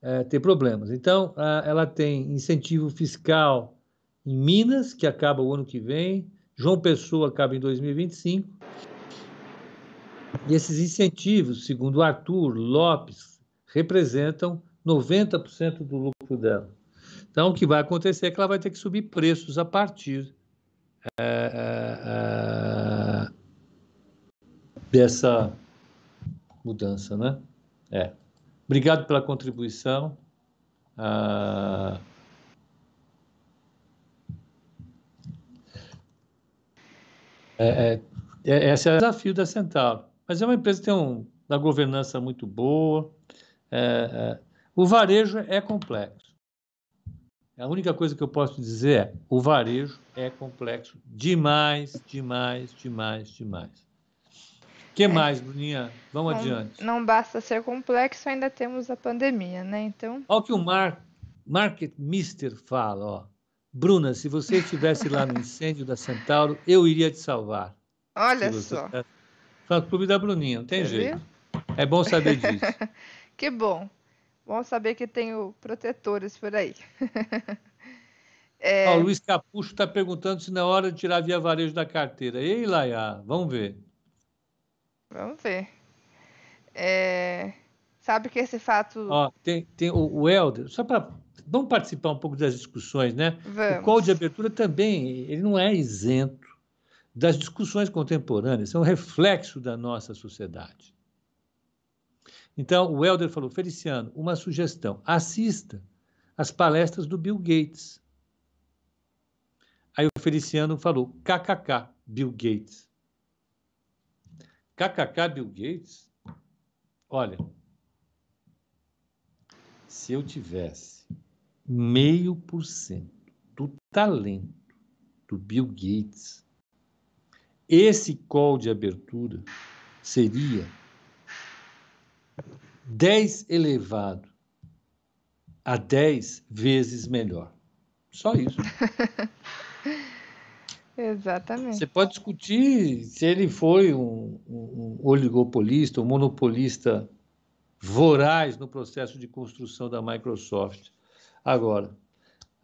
é, ter problemas. Então, a, ela tem incentivo fiscal em Minas, que acaba o ano que vem, João Pessoa acaba em 2025. E esses incentivos, segundo Arthur Lopes, representam 90% do lucro dela. Então, o que vai acontecer é que ela vai ter que subir preços a partir é, é, dessa mudança, né? É. Obrigado pela contribuição. Ah, é, é, é, esse é o desafio da Central. Mas é uma empresa que tem um, uma governança muito boa. É, é, o varejo é complexo. A única coisa que eu posso dizer é: o varejo é complexo demais, demais, demais, demais. O que é. mais, Bruninha? Vamos não, adiante. Não basta ser complexo, ainda temos a pandemia, né? Então. Olha o que o Mar, Market Mister fala, ó. Bruna, se você estivesse lá no incêndio da Centauro, eu iria te salvar. Olha só. Fã clube da Bruninha, não tem você jeito. Viu? É bom saber [laughs] disso. Que bom. Bom saber que tenho protetores por aí. [laughs] é... o Luiz Capucho está perguntando se na hora de tirar via varejo da carteira. Ei, Laia, vamos ver. Vamos ver. É... Sabe que esse fato. Ó, tem, tem o, o Helder, só para. Vamos participar um pouco das discussões, né? Vamos. O call de abertura também, ele não é isento das discussões contemporâneas, é um reflexo da nossa sociedade. Então, o Helder falou, Feliciano, uma sugestão, assista às palestras do Bill Gates. Aí o Feliciano falou, kkk, Bill Gates. kkk, Bill Gates? Olha, se eu tivesse meio por cento do talento do Bill Gates, esse call de abertura seria 10 elevado a 10 vezes melhor. Só isso. [laughs] Exatamente. Você pode discutir se ele foi um, um, oligopolista, um monopolista voraz no processo de construção da Microsoft. Agora,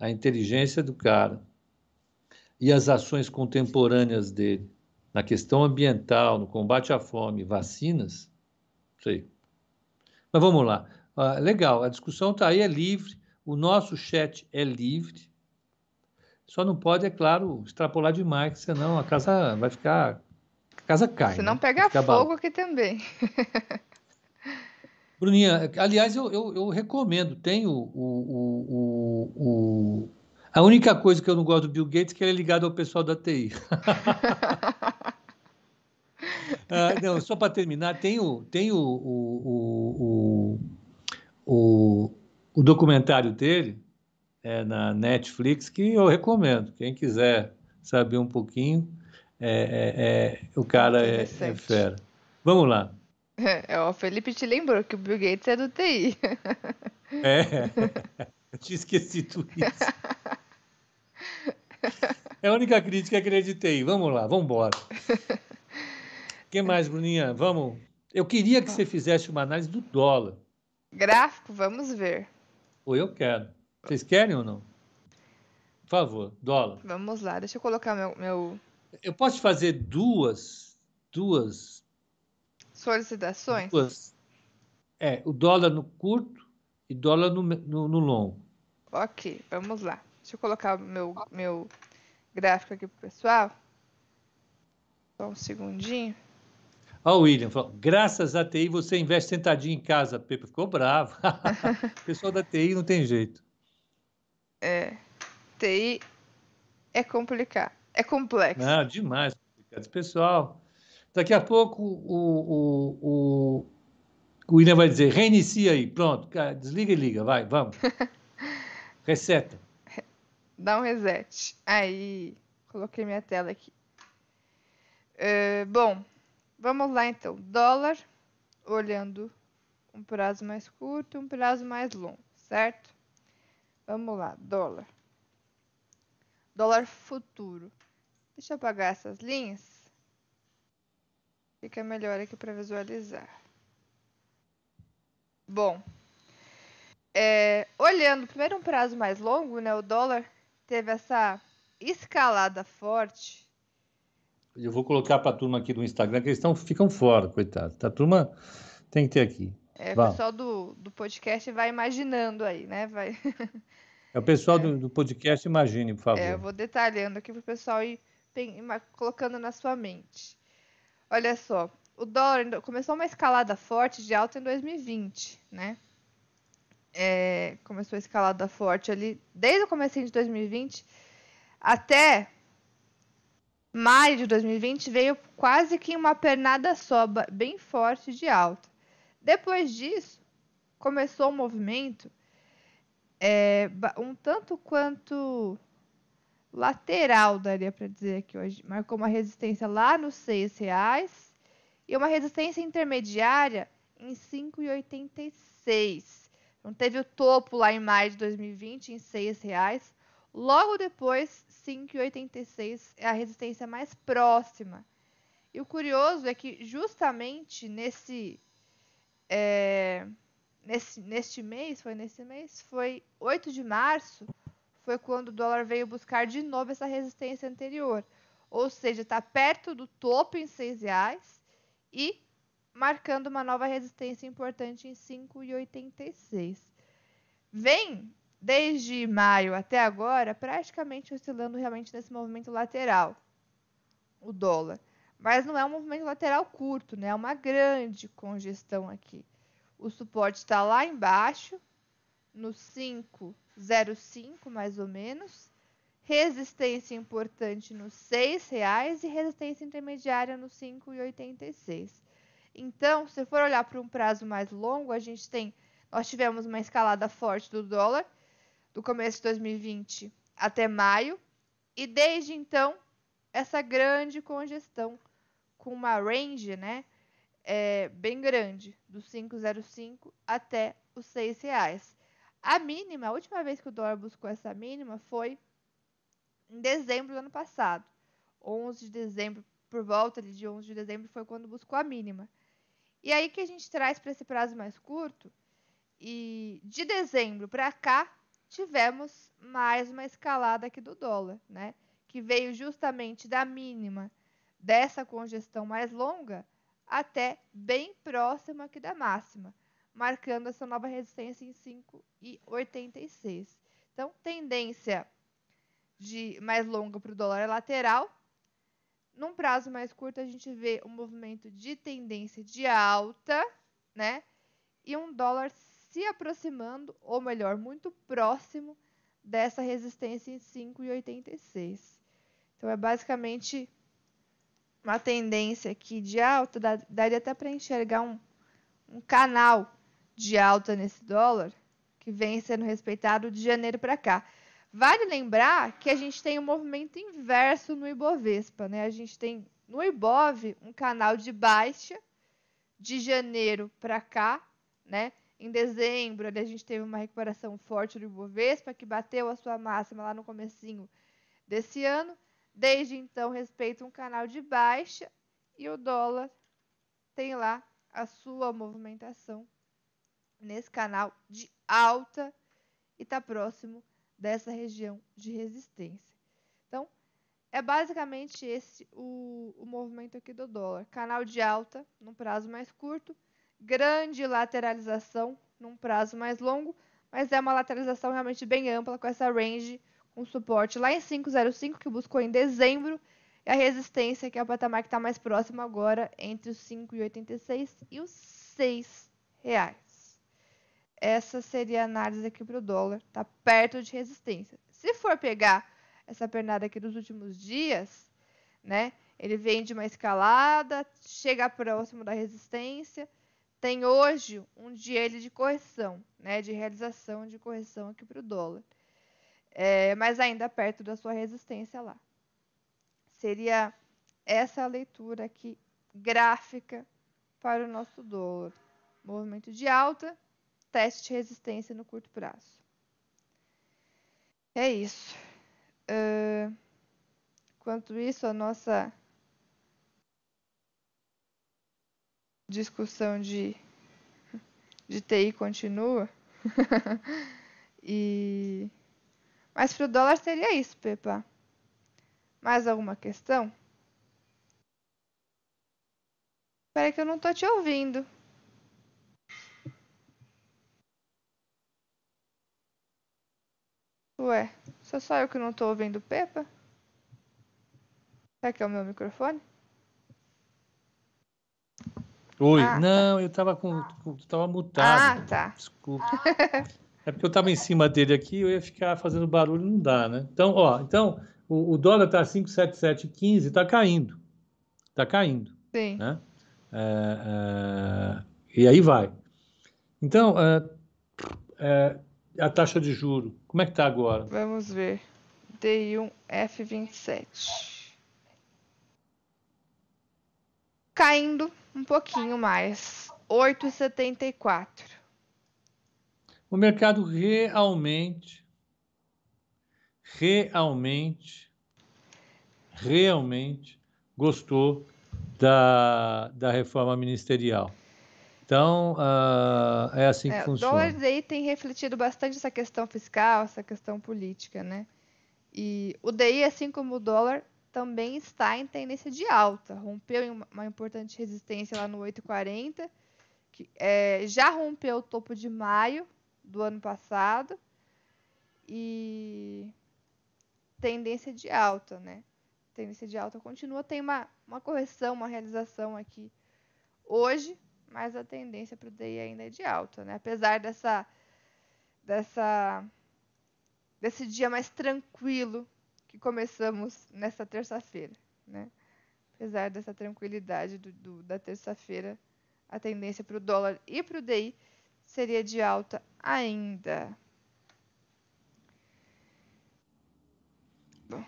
a inteligência do cara e as ações contemporâneas dele na questão ambiental, no combate à fome, vacinas, sei. Mas vamos lá. Ah, legal, a discussão está aí, é livre, o nosso chat é livre. Só não pode, é claro, extrapolar demais, senão a casa vai ficar. A casa cai. Senão né? pega fogo aqui também. [laughs] Bruninha, aliás, eu, eu, eu recomendo, tem o, o, o, o, A única coisa que eu não gosto do Bill Gates é que ele é ligado ao pessoal da TI. [laughs] Ah, não, só para terminar, tem o, tem o, o, o, o, o documentário dele é, na Netflix que eu recomendo. Quem quiser saber um pouquinho, é, é, é o cara é, é, fera. Vamos lá. É, o Felipe te lembrou que o Bill Gates é do TI. É, eu tinha esquecido isso. É a única crítica que acreditei. Vamos lá, vamos embora que mais, Bruninha? Vamos. Eu queria que você fizesse uma análise do dólar. Gráfico, vamos ver. Ou eu quero. Vocês querem ou não? Por favor, dólar. Vamos lá, deixa eu colocar meu. meu... Eu posso fazer duas. Duas. Solicitações? Duas. É, o dólar no curto e dólar no, no, no longo. Ok, vamos lá. Deixa eu colocar meu, meu gráfico aqui pro pessoal. Só um segundinho. Ó, o William falou, graças a TI você investe sentadinho em casa. Pepe ficou bravo. [laughs] o pessoal da TI não tem jeito. É, TI é complicado. É complexo. Não, demais complicado. Pessoal, daqui a pouco o, o, o, o William vai dizer, reinicia aí, pronto, desliga e liga, vai, vamos. [laughs] Reseta. Dá um reset. Aí, coloquei minha tela aqui. Uh, bom, Vamos lá então. Dólar, olhando um prazo mais curto e um prazo mais longo, certo? Vamos lá, dólar. Dólar futuro. Deixa eu apagar essas linhas. Fica melhor aqui para visualizar. Bom, é, olhando primeiro um prazo mais longo, né? O dólar teve essa escalada forte eu vou colocar para a turma aqui do Instagram, que eles tão, ficam fora, coitado. A turma tem que ter aqui. É, o pessoal do, do podcast vai imaginando aí, né? Vai... É o pessoal [laughs] é. do, do, podcast, imagine, por favor. É, eu vou detalhando aqui para o pessoal ir colocando na sua mente. Olha só, o dólar começou uma escalada forte de alta em 2020, né? É, começou a escalada forte ali desde o começo de 2020 até maio de 2020 veio quase que uma pernada só, bem forte de alta. Depois disso, começou um movimento é, um tanto quanto lateral, daria para dizer aqui hoje. Marcou uma resistência lá nos seis reais e uma resistência intermediária em 5,86. Então teve o topo lá em maio de 2020 em seis reais. Logo depois, 5,86 é a resistência mais próxima. E o curioso é que justamente nesse é, nesse, neste mês, foi nesse mês, foi 8 de março, foi quando o dólar veio buscar de novo essa resistência anterior. Ou seja, está perto do topo em R$ reais e marcando uma nova resistência importante em 5,86. Vem desde maio até agora praticamente oscilando realmente nesse movimento lateral, o dólar. Mas não é um movimento lateral curto, né? É uma grande congestão aqui. O suporte está lá embaixo, no 5,05 mais ou menos. Resistência importante no R$ 6,00 e resistência intermediária no 5,86. Então, se for olhar para um prazo mais longo, a gente tem, nós tivemos uma escalada forte do dólar do começo de 2020 até maio, e desde então essa grande congestão com uma range, né, é, bem grande, do 5,05 até os 6 reais. A mínima, a última vez que o dólar buscou essa mínima foi em dezembro do ano passado. 11 de dezembro, por volta de 11 de dezembro, foi quando buscou a mínima. E aí que a gente traz para esse prazo mais curto, e de dezembro para cá, tivemos mais uma escalada aqui do dólar, né? Que veio justamente da mínima dessa congestão mais longa até bem próximo aqui da máxima, marcando essa nova resistência em 5,86. Então, tendência de mais longa para o dólar lateral. Num prazo mais curto, a gente vê um movimento de tendência de alta, né? E um dólar se aproximando, ou melhor, muito próximo dessa resistência em 5,86. Então, é basicamente uma tendência aqui de alta, daria até para enxergar um, um canal de alta nesse dólar que vem sendo respeitado de janeiro para cá. Vale lembrar que a gente tem um movimento inverso no Ibovespa, né? A gente tem no Ibov um canal de baixa de janeiro para cá, né? Em dezembro, a gente teve uma recuperação forte do Ibovespa que bateu a sua máxima lá no comecinho desse ano. Desde então, respeita um canal de baixa e o dólar tem lá a sua movimentação nesse canal de alta e está próximo dessa região de resistência. Então, é basicamente esse o, o movimento aqui do dólar. Canal de alta num prazo mais curto, grande lateralização num prazo mais longo, mas é uma lateralização realmente bem ampla com essa range um suporte lá em 505 que buscou em dezembro e a resistência que é o patamar que está mais próximo agora entre os 5,86 e os 6 reais. Essa seria a análise aqui para o dólar, está perto de resistência. Se for pegar essa pernada aqui dos últimos dias, né, ele vem de uma escalada, chega próximo da resistência, tem hoje um dia de correção, né, de realização de correção aqui para o dólar é, mas ainda perto da sua resistência lá. Seria essa a leitura aqui gráfica para o nosso dólar. Movimento de alta, teste de resistência no curto prazo. É isso. Uh, enquanto isso, a nossa discussão de, de TI continua. [laughs] e mas para o dólar seria isso, Pepa. Mais alguma questão? Espera que eu não estou te ouvindo. Ué, sou só eu que não estou ouvindo Pepa? Será que é o meu microfone? Oi. Ah, não, tá. eu estava com, com tava mutado. Ah, tá. Desculpa. É porque eu estava em cima dele aqui, eu ia ficar fazendo barulho, não dá, né? Então, ó, então o, o dólar está 577,15, está caindo. Está caindo. Sim. Né? É, é, e aí vai. Então, é, é a taxa de juro, como é que está agora? Vamos ver. DI1 F27. Caindo um pouquinho mais. 8,74. O mercado realmente, realmente, realmente gostou da, da reforma ministerial. Então, uh, é assim que é, funciona. O dólar aí tem refletido bastante essa questão fiscal, essa questão política, né? E o DI, assim como o dólar, também está em tendência de alta. Rompeu uma importante resistência lá no 8,40, que é, já rompeu o topo de maio do ano passado e tendência de alta, né? Tendência de alta continua, tem uma, uma correção, uma realização aqui hoje, mas a tendência para o DI ainda é de alta, né? Apesar dessa, dessa desse dia mais tranquilo que começamos nessa terça-feira, né? Apesar dessa tranquilidade do, do, da terça-feira, a tendência para o dólar e para o DI seria de alta ainda.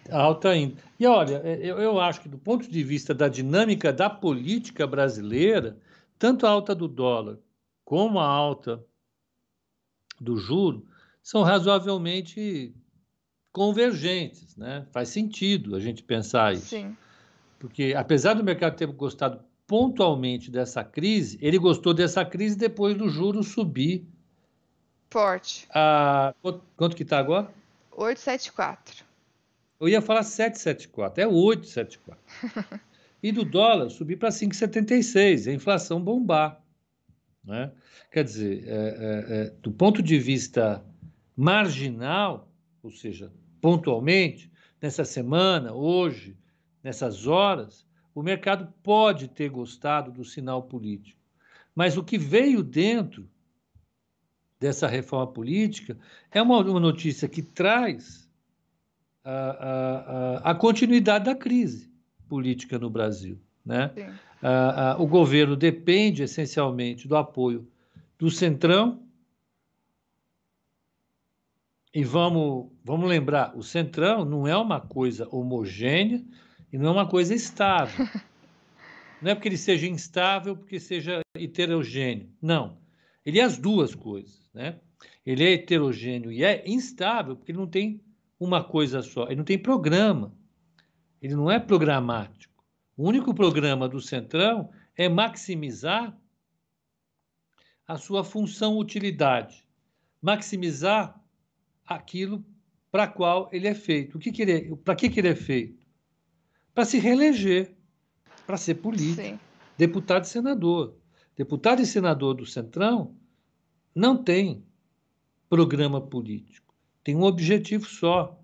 Alta ainda. E olha, é, eu, eu acho que do ponto de vista da dinâmica da política brasileira, tanto a alta do dólar como a alta do juro são razoavelmente convergentes, né? Faz sentido a gente pensar isso. Sim. Porque apesar do mercado ter gostado pontualmente dessa crise, ele gostou dessa crise depois do juro subir. Forte. A, quanto que está agora? 874. Eu ia falar 774, é 874. [laughs] e do dólar subir para 5,76, a inflação bombar. Né? Quer dizer, é, é, é, do ponto de vista marginal, ou seja, pontualmente, nessa semana, hoje, nessas horas, o mercado pode ter gostado do sinal político. Mas o que veio dentro dessa reforma política é uma, uma notícia que traz a, a, a, continuidade da crise política no Brasil. Né? o governo depende essencialmente do apoio do Centrão e vamos, vamos lembrar, o centrão não é uma coisa homogênea e não é uma coisa estável. [laughs] Não é porque ele seja instável, porque seja heterogêneo. Não. Ele é as duas coisas. Né? Ele é heterogêneo e é instável porque ele não tem uma coisa só. Ele não tem programa. Ele não é programático. O único programa do Centrão é maximizar a sua função utilidade, maximizar aquilo para qual ele é feito. O que, que ele, é, para que, que ele é feito? Para se reeleger, para ser político, Sim. deputado e senador. Deputado e senador do Centrão não tem programa político, tem um objetivo só,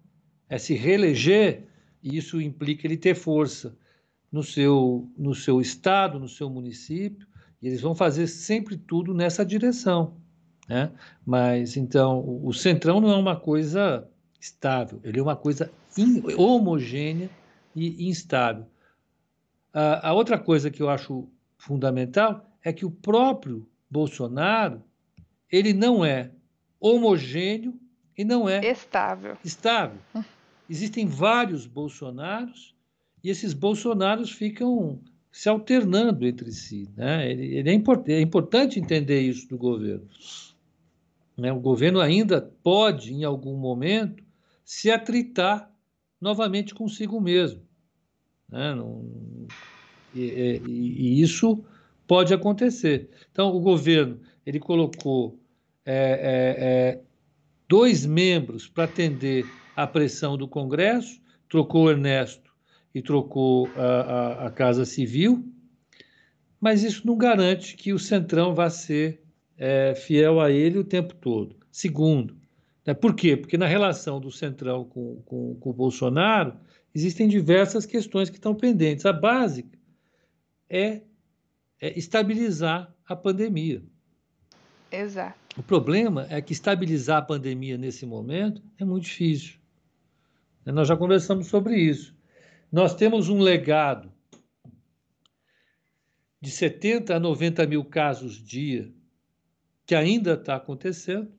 é se reeleger, e isso implica ele ter força no seu, no seu estado, no seu município, e eles vão fazer sempre tudo nessa direção. Né? Mas então o centrão não é uma coisa estável, ele é uma coisa in, homogênea e instável. A, a outra coisa que eu acho fundamental é que o próprio Bolsonaro ele não é homogêneo e não é estável. estável. Existem vários Bolsonaros e esses Bolsonaros ficam se alternando entre si. Né? Ele, ele é, import, é importante entender isso do governo. Né? O governo ainda pode, em algum momento, se atritar novamente consigo mesmo. Né? Não, e, e, e, isso pode acontecer. Então, o governo ele colocou é, é, é, dois membros para atender à pressão do Congresso, trocou Ernesto e trocou a, a, a Casa Civil, mas isso não garante que o Centrão vá ser é, fiel a ele o tempo todo. Segundo, né, por quê? Porque na relação do Centrão com, com, com o Bolsonaro, Existem diversas questões que estão pendentes. A básica é, é estabilizar a pandemia. Exato. O problema é que estabilizar a pandemia nesse momento é muito difícil. Nós já conversamos sobre isso. Nós temos um legado de 70 a 90 mil casos dia que ainda está acontecendo,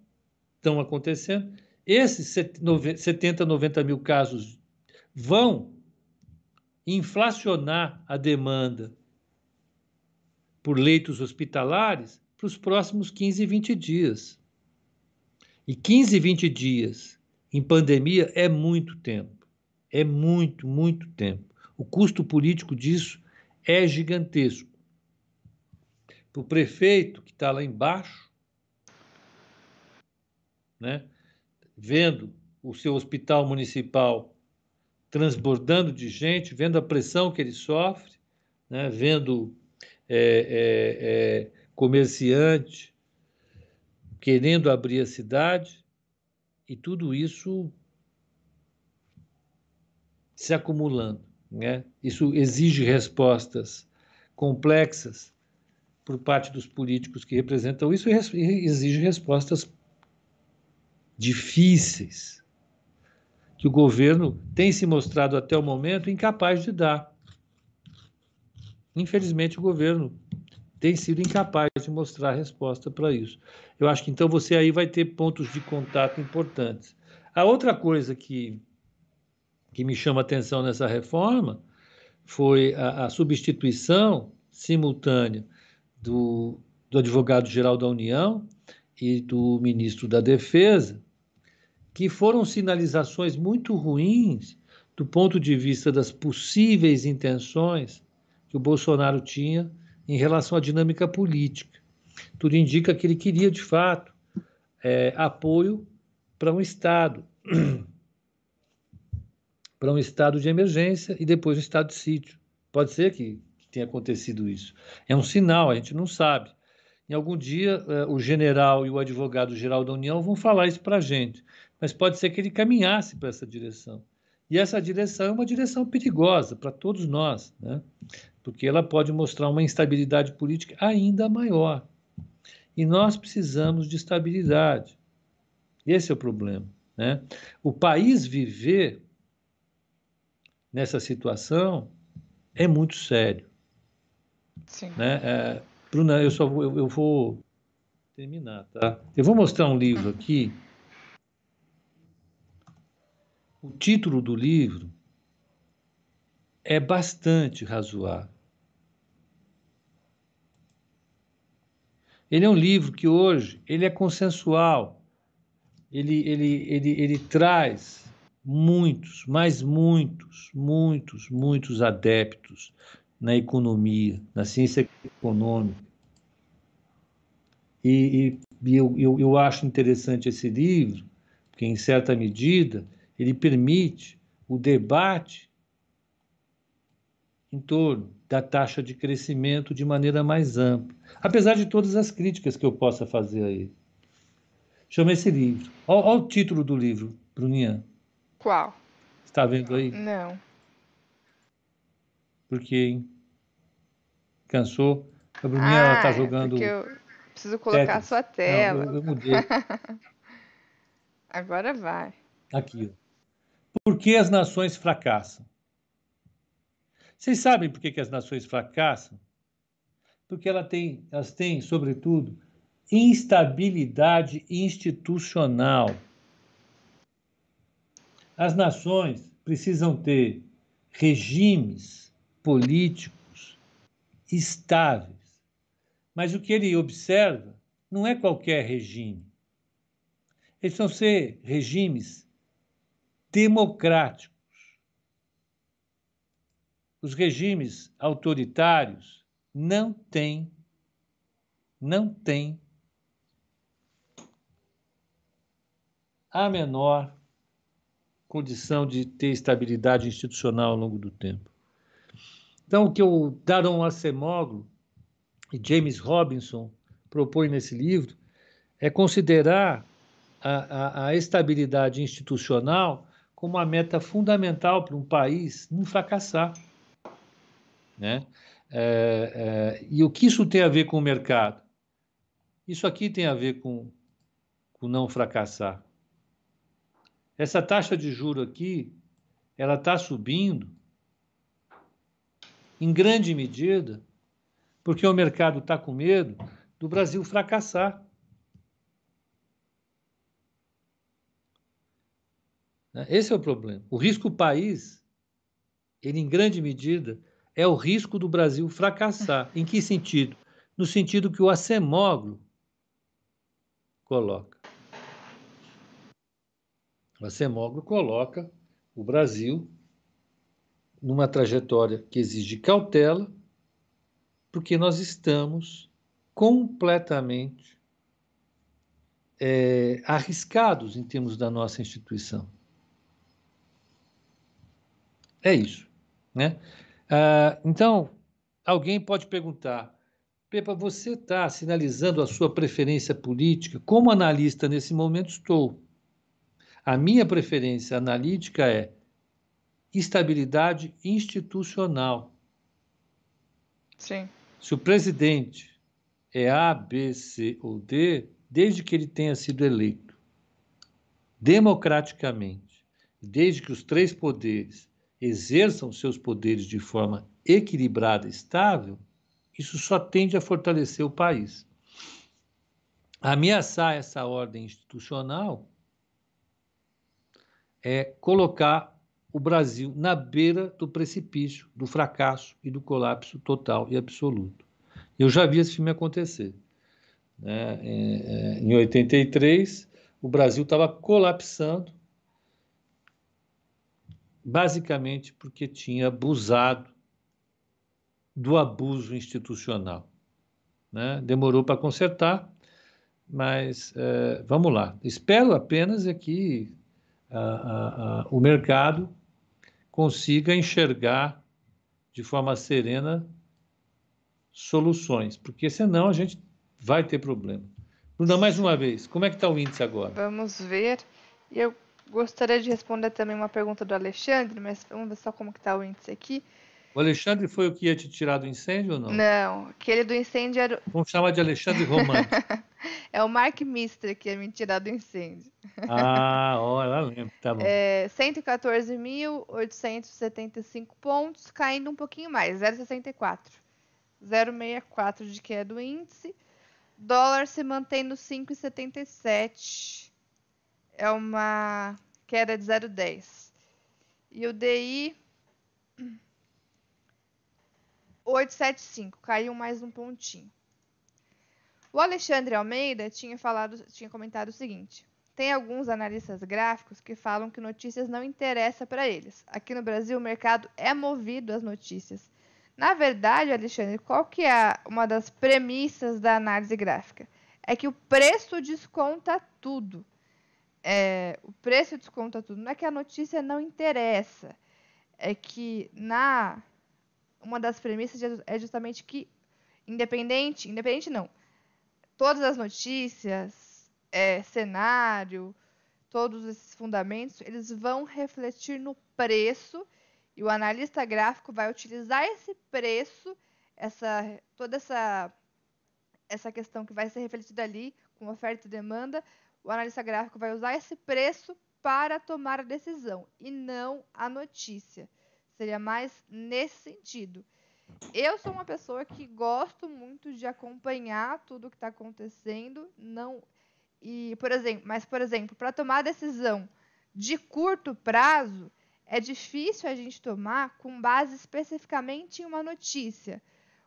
estão acontecendo. Esses 70, 90 mil casos vão inflacionar a demanda por leitos hospitalares para os próximos 15, 20 dias. E 15, 20 dias em pandemia é muito tempo. É muito, muito tempo. O custo político disso é gigantesco. Para o prefeito que está lá embaixo, né, vendo o seu hospital municipal transbordando de gente, vendo a pressão que ele sofre, né, vendo é, é, é, comerciante querendo abrir a cidade, e tudo isso se acumulando. Né? Isso exige respostas complexas por parte dos políticos que representam isso e exige respostas difíceis que o governo tem se mostrado até o momento incapaz de dar. Infelizmente, o governo tem sido incapaz de mostrar a resposta para isso. Eu acho que então você aí vai ter pontos de contato importantes. A outra coisa que, que me chama atenção nessa reforma foi a, a substituição simultânea do, do advogado-geral da União e do ministro da Defesa, que foram sinalizações muito ruins do ponto de vista das possíveis intenções que o Bolsonaro tinha em relação à dinâmica política. Tudo indica que ele queria, de fato, é, apoio para um Estado, [clears throat] para um estado de emergência e depois um estado de sítio. Pode ser que tenha acontecido isso. É um sinal, a gente não sabe. Em algum dia, é, o general e o advogado-geral da União vão falar isso para a gente mas pode ser que ele caminhasse para essa direção. E essa direção é uma direção perigosa para todos nós, né? porque ela pode mostrar uma instabilidade política ainda maior. E nós precisamos de estabilidade. Esse é o problema. Né? O país viver nessa situação é muito sério. Sim. Né? É, Bruna, eu só vou, eu, eu vou terminar, tá? Eu vou mostrar um livro aqui o título do livro é bastante razoável. Ele é um livro que hoje ele é consensual. Ele, ele, ele, ele traz muitos, mas muitos, muitos, muitos adeptos na economia, na ciência econômica. E, e eu, eu, eu acho interessante esse livro, porque, em certa medida, ele permite o debate em torno da taxa de crescimento de maneira mais ampla, apesar de todas as críticas que eu possa fazer a ele. Chama esse livro. Olha, o título do livro, Bruninha. Qual? Está vendo aí? Não. Por quê, hein? Cansou? A Bruninha tá ah, está jogando. Porque eu preciso colocar Tetris. a sua tela. Não, eu, eu mudei. [laughs] Agora vai. Aqui. Por que as nações fracassam? Vocês sabem por que, que as nações fracassam? Porque ela tem, elas têm, sobretudo, instabilidade institucional. As nações precisam ter regimes políticos estáveis. Mas o que ele observa não é qualquer regime. Eles vão ser regimes democráticos. Os regimes autoritários não têm, não têm a menor condição de ter estabilidade institucional ao longo do tempo. Então, o que o Daron Acemoglu e James Robinson propõem nesse livro é considerar a, a, a estabilidade institucional como uma meta fundamental para um país não fracassar. Né? É, é, e o que isso tem a ver com o mercado? Isso aqui tem a ver com, com não fracassar. Essa taxa de juro aqui, ela está subindo em grande medida porque o mercado está com medo do Brasil fracassar. Né? Esse é o problema. O risco país, ele em grande medida é o risco do Brasil fracassar. Em que sentido? No sentido que o acemógrafo coloca. O acemógrafo coloca o Brasil numa trajetória que exige cautela, porque nós estamos completamente é, arriscados em termos da nossa instituição. É isso. Né? Ah, então, alguém pode perguntar, Pepa, você está sinalizando a sua preferência política? Como analista, nesse momento, estou. A minha preferência analítica é estabilidade institucional. Sim. Se o presidente é A, B, C ou D, desde que ele tenha sido eleito democraticamente, desde que os três poderes exerçam seus poderes de forma equilibrada, estável, isso só tende a fortalecer o país. Ameaçar essa ordem institucional é colocar o Brasil na beira do precipício, do fracasso e do colapso total e absoluto. Eu já vi esse filme acontecer. Né? É, é, em 83, o Brasil estava colapsando basicamente porque tinha abusado do abuso institucional. Né? Demorou para consertar, mas é, vamos lá. Espero apenas é que o mercado consiga enxergar de forma serena soluções, porque senão a gente vai ter problema. Bruna, mais uma vez, como é que está o índice agora? Vamos ver. Eu gostaria de responder também uma pergunta do Alexandre, mas vamos ver só como que está o índice aqui. O Alexandre foi o que ia te tirar do incêndio ou não? Não, aquele do incêndio era. Vamos chamar de Alexandre Romano. [laughs] é o Mark Mister que ia me tirar do incêndio. Ah, ó, ela lembra, tá bom. É, 114.875 pontos, caindo um pouquinho mais, 0,64. 0,64 de queda do índice. Dólar se mantém no 5,77 é uma queda de 0,10. E o DI 875, caiu mais um pontinho. O Alexandre Almeida tinha falado, tinha comentado o seguinte: tem alguns analistas gráficos que falam que notícias não interessam para eles. Aqui no Brasil, o mercado é movido às notícias. Na verdade, Alexandre, qual que é uma das premissas da análise gráfica? É que o preço desconta tudo é, o preço desconta tudo. Não é que a notícia não interessa, é que na uma das premissas é justamente que independente, independente não, todas as notícias, é, cenário, todos esses fundamentos, eles vão refletir no preço e o analista gráfico vai utilizar esse preço, essa toda essa essa questão que vai ser refletida ali com oferta e demanda o analista gráfico vai usar esse preço para tomar a decisão e não a notícia. Seria mais nesse sentido. Eu sou uma pessoa que gosto muito de acompanhar tudo o que está acontecendo, não e por exemplo, mas por exemplo, para tomar decisão de curto prazo, é difícil a gente tomar com base especificamente em uma notícia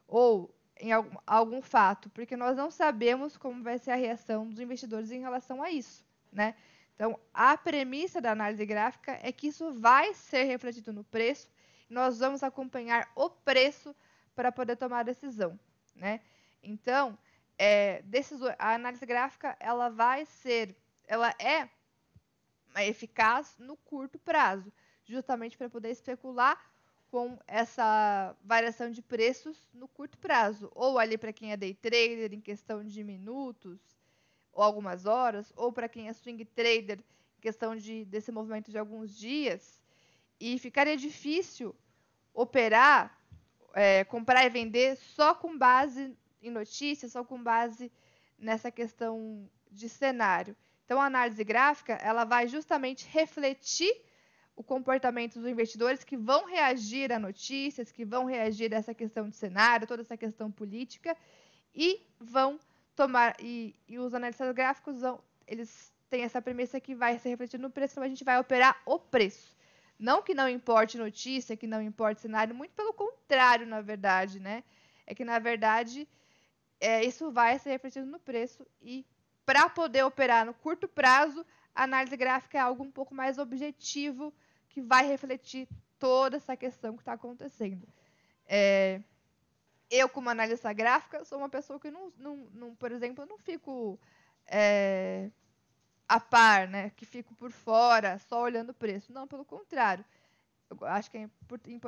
ou em algum, algum fato, porque nós não sabemos como vai ser a reação dos investidores em relação a isso, né? Então, a premissa da análise gráfica é que isso vai ser refletido no preço e nós vamos acompanhar o preço para poder tomar a decisão, né? Então, é, a análise gráfica ela vai ser, ela é eficaz no curto prazo, justamente para poder especular com essa variação de preços no curto prazo, ou ali para quem é day trader em questão de minutos ou algumas horas, ou para quem é swing trader questão de, desse movimento de alguns dias, e ficaria difícil operar, é, comprar e vender só com base em notícias, só com base nessa questão de cenário. Então, a análise gráfica ela vai justamente refletir o comportamento dos investidores que vão reagir a notícias, que vão reagir a essa questão de cenário, toda essa questão política, e vão tomar. E, e os analistas gráficos vão, eles têm essa premissa que vai ser refletido no preço, então a gente vai operar o preço. Não que não importe notícia, que não importe cenário, muito pelo contrário, na verdade, né? É que, na verdade, é, isso vai ser refletido no preço e para poder operar no curto prazo, a análise gráfica é algo um pouco mais objetivo que vai refletir toda essa questão que está acontecendo. É, eu, como analista gráfica, sou uma pessoa que, não, não, não por exemplo, não fico é, a par, né? Que fico por fora, só olhando o preço. Não, pelo contrário. Eu acho que é,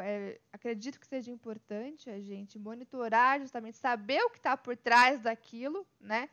é, acredito que seja importante a gente monitorar, justamente saber o que está por trás daquilo, né?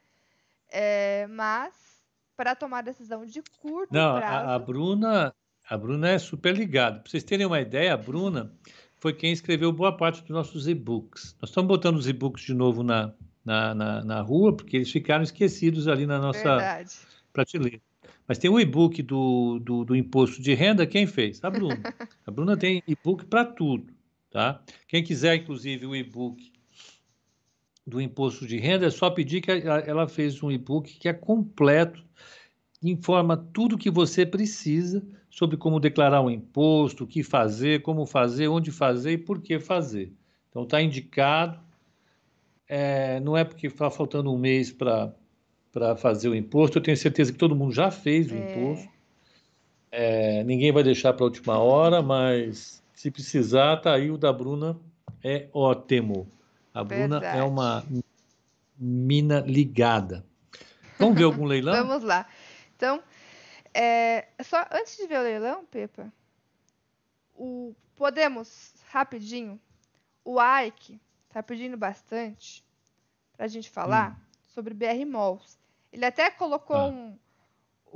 É, mas para tomar decisão de curto Não, prazo. A, a Bruna, a Bruna é super ligada. Para vocês terem uma ideia, a Bruna foi quem escreveu boa parte dos nossos e-books. Nós estamos botando os e-books de novo na, na, na, na, rua, porque eles ficaram esquecidos ali na nossa Verdade. prateleira. Mas tem o e-book do, do, do, imposto de renda, quem fez? A Bruna. A Bruna tem e-book para tudo. Tá? Quem quiser, inclusive, o e-book do imposto de renda, é só pedir que ela fez um e-book que é completo, informa tudo o que você precisa sobre como declarar um imposto, o que fazer, como fazer, onde fazer e por que fazer. Então está indicado. É, não é porque está faltando um mês para fazer o imposto. Eu tenho certeza que todo mundo já fez o é. imposto. É, ninguém vai deixar para a última hora, mas se precisar, tá aí o da Bruna é ótimo. A Bruna é Verdade. é uma mina ligada. Vamos ver algum leilão? [laughs] Vamos lá. Então, é, só antes de ver o leilão, Pepa, o, podemos, rapidinho, o Ike está pedindo bastante para a gente falar hum. sobre BR Malls. Ele até colocou ah. um,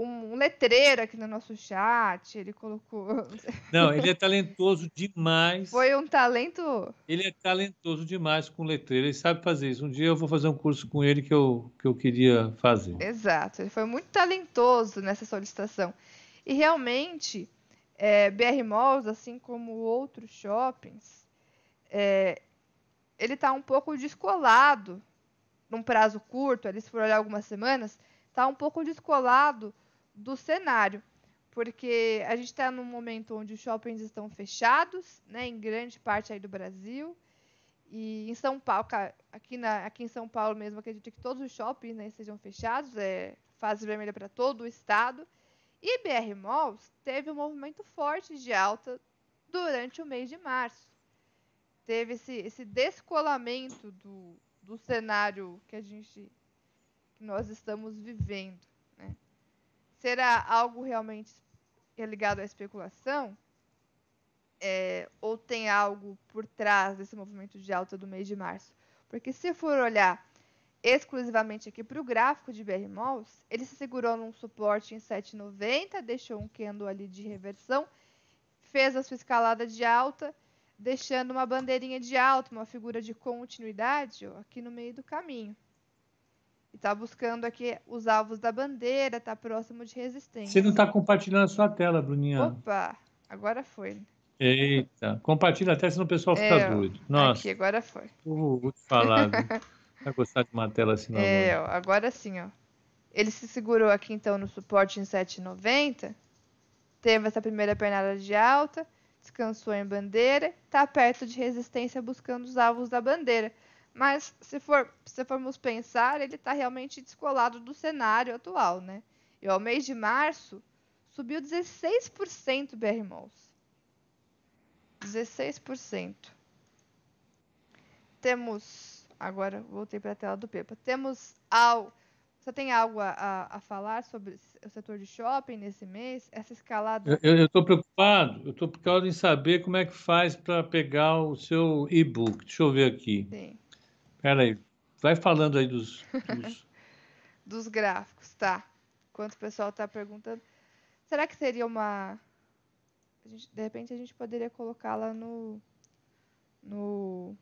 um, letreiro aqui no nosso chat, ele colocou. [laughs] Não, ele é talentoso demais. Foi um talento. Ele é talentoso demais com letreiro, ele sabe fazer isso. Um dia eu vou fazer um curso com ele que eu, que eu queria fazer. Exato, ele foi muito talentoso nessa solicitação. E realmente, é, BR Malls, assim como outros shoppings, é, ele está um pouco descolado num prazo curto, ali se for olhar algumas semanas, está um pouco descolado do cenário, porque a gente está num momento onde os shoppings estão fechados, né, em grande parte aí do Brasil, e em São Paulo, aqui, na, aqui em São Paulo mesmo, acredito que todos os shoppings né, estejam fechados, é fase vermelha para todo o estado. E BR Malls teve um movimento forte de alta durante o mês de março. Teve esse, esse descolamento do, do cenário que a gente que nós estamos vivendo. Será algo realmente ligado à especulação? É, ou tem algo por trás desse movimento de alta do mês de março? Porque se for olhar exclusivamente aqui para o gráfico de BR Malls, ele se segurou num suporte em 7,90, deixou um candle ali de reversão, fez a sua escalada de alta, deixando uma bandeirinha de alta, uma figura de continuidade ó, aqui no meio do caminho. E está buscando aqui os alvos da bandeira, está próximo de resistência. Você não está compartilhando a sua tela, Bruninha. Opa, agora foi. Eita, compartilha até senão o pessoal fica é, doido. Nossa. Aqui, agora foi. Uh, vou te falar. [laughs] Vai gostar de uma tela assim, não. É, ó, agora sim, ó. Ele se segurou aqui então no suporte em 7,90. Teve essa primeira pernada de alta, descansou em bandeira, está perto de resistência buscando os alvos da bandeira. Mas se, for, se formos pensar, ele está realmente descolado do cenário atual, né? E ao mês de março subiu 16% BR Malls. 16%. Temos, agora voltei para a tela do Pepa. Temos algo, você tem algo a, a, falar sobre o setor de shopping nesse mês? Essa escalada? Eu estou preocupado. Eu estou preocupado em saber como é que faz para pegar o seu e-book. Deixa eu ver aqui. Sim. Pera aí, vai falando aí dos... Dos, [laughs] dos gráficos, tá. Enquanto o pessoal está perguntando. Será que seria uma. Gente, de repente a gente poderia colocá-la no. No.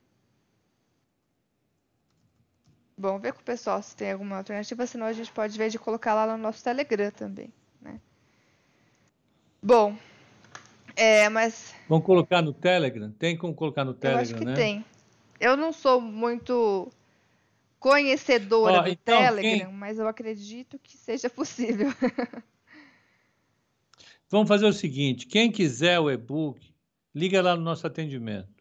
Bom, ver com o pessoal se tem alguma alternativa, senão a gente pode ver de colocar lá no nosso Telegram também, né? Bom, é, mas... Vamos colocar no Telegram? Tem como colocar no Telegram, Eu acho que né? tem. Eu não sou muito conhecedora do então, Telegram, quem... mas eu acredito que seja [laughs] possível. Vamos fazer o seguinte: quem quiser o e-book, liga lá no nosso atendimento.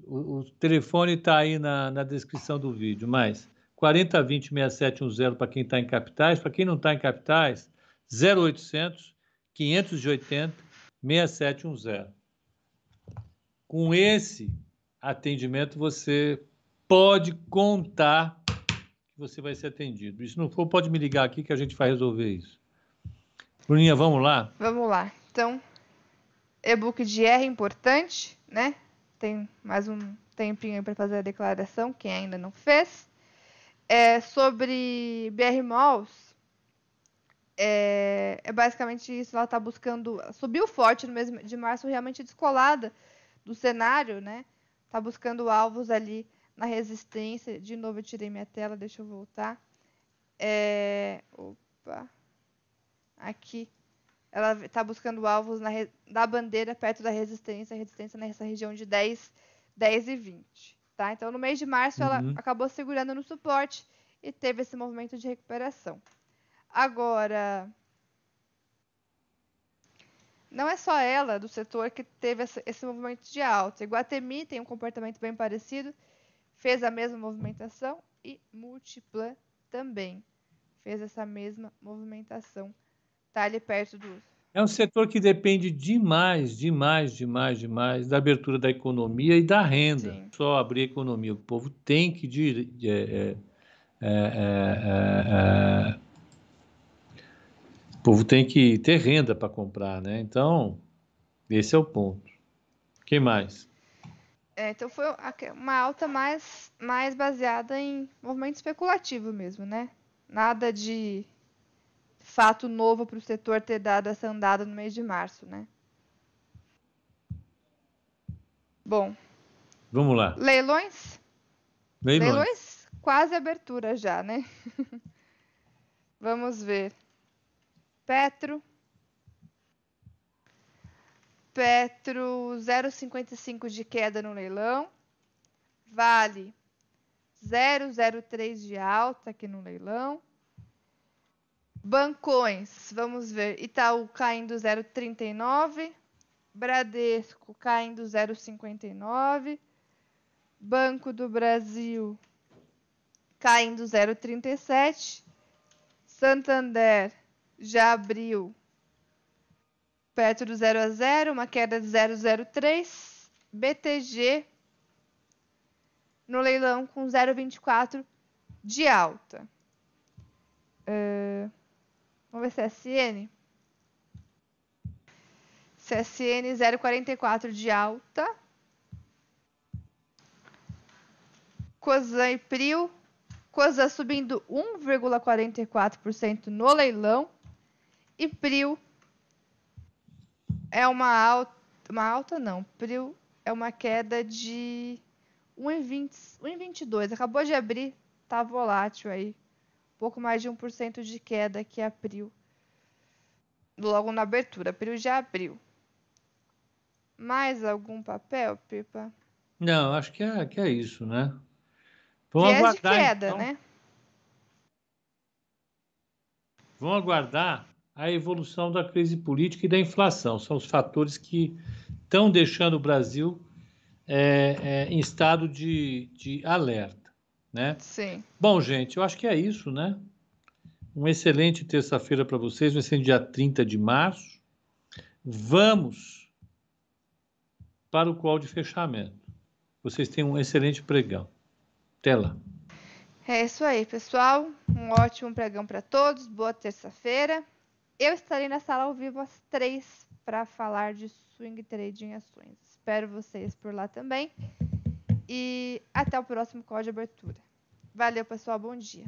O, o telefone está aí na, na descrição do vídeo, mas 4020 6710 para quem está em capitais, para quem não está em capitais, 0800 580 6710. Com esse atendimento, você pode contar que você vai ser atendido. Se não for, pode me ligar aqui que a gente vai resolver isso. Bruninha, vamos lá? Vamos lá. Então, e-book de R importante, né? tem mais um tempinho aí para fazer a declaração, quem ainda não fez. É, sobre BR Malls, é, é, basicamente isso. Ela está buscando. Subiu forte no mês de março, realmente descolada do cenário, né? Está buscando alvos ali na resistência. De novo, eu tirei minha tela, deixa eu voltar. É, opa. Aqui. Ela está buscando alvos na, da bandeira perto da resistência, a resistência nessa região de 10, 10 e 20. Tá? Então, no mês de março, uhum. ela acabou segurando no suporte e teve esse movimento de recuperação. Agora, não é só ela do setor que teve esse movimento de alta. Iguatemi tem um comportamento bem parecido, fez a mesma movimentação e Multiplan também fez essa mesma movimentação Está ali perto do. É um setor que depende demais, demais, demais, demais da abertura da economia e da renda. Sim. Só abrir a economia. O povo tem que. É é, é, é, é, povo tem que ter renda para comprar, né? Então, esse é o ponto. O que mais? então foi uma alta mais, mais baseada em movimento especulativo mesmo, né? Nada de fato novo para o setor ter dado essa andada no mês de março, né? Bom. Vamos lá. Leilões? Leilões. Leilões quase abertura já, né? [laughs] Vamos ver. Petro. Petro 0,55 de queda no leilão. Vale 0,03 de alta aqui no leilão. Bancões, vamos ver. Itaú caindo 0,39. Bradesco caindo 0,59. Banco do Brasil caindo 0,37. Santander já abriu perto do 0 a 0, uma queda de 0,03. BTG no leilão com 0,24 de alta. Uh, Vamos ver CSN. CSN 0,44 de alta. Cosan e Prio. Cosan subindo 1,44% no leilão. E Prio é uma alta, uma alta não, Prio é uma queda de 1,22. Acabou de abrir, tá volátil aí pouco mais de 1% de queda que abriu logo na abertura. Abril já abriu. Mais algum papel, Pipa? Não, acho que é, que é isso, né? Vamos Viés aguardar, de queda, então. né? Vamos aguardar a evolução da crise política e da inflação. São os fatores que estão deixando o Brasil é, é, em estado de, de alerta né? Sim. Bom, gente, eu acho que é isso, né? Uma excelente terça-feira para vocês, vai ser dia 30 de março. Vamos para o call de fechamento. Vocês têm um excelente pregão. Até lá. É isso aí, pessoal. Um ótimo pregão para todos. Boa terça-feira. Eu estarei na sala ao vivo às três para falar de swing trading ações. Espero vocês por lá também. E até o próximo call de abertura. Valeu, pessoal. Bom dia.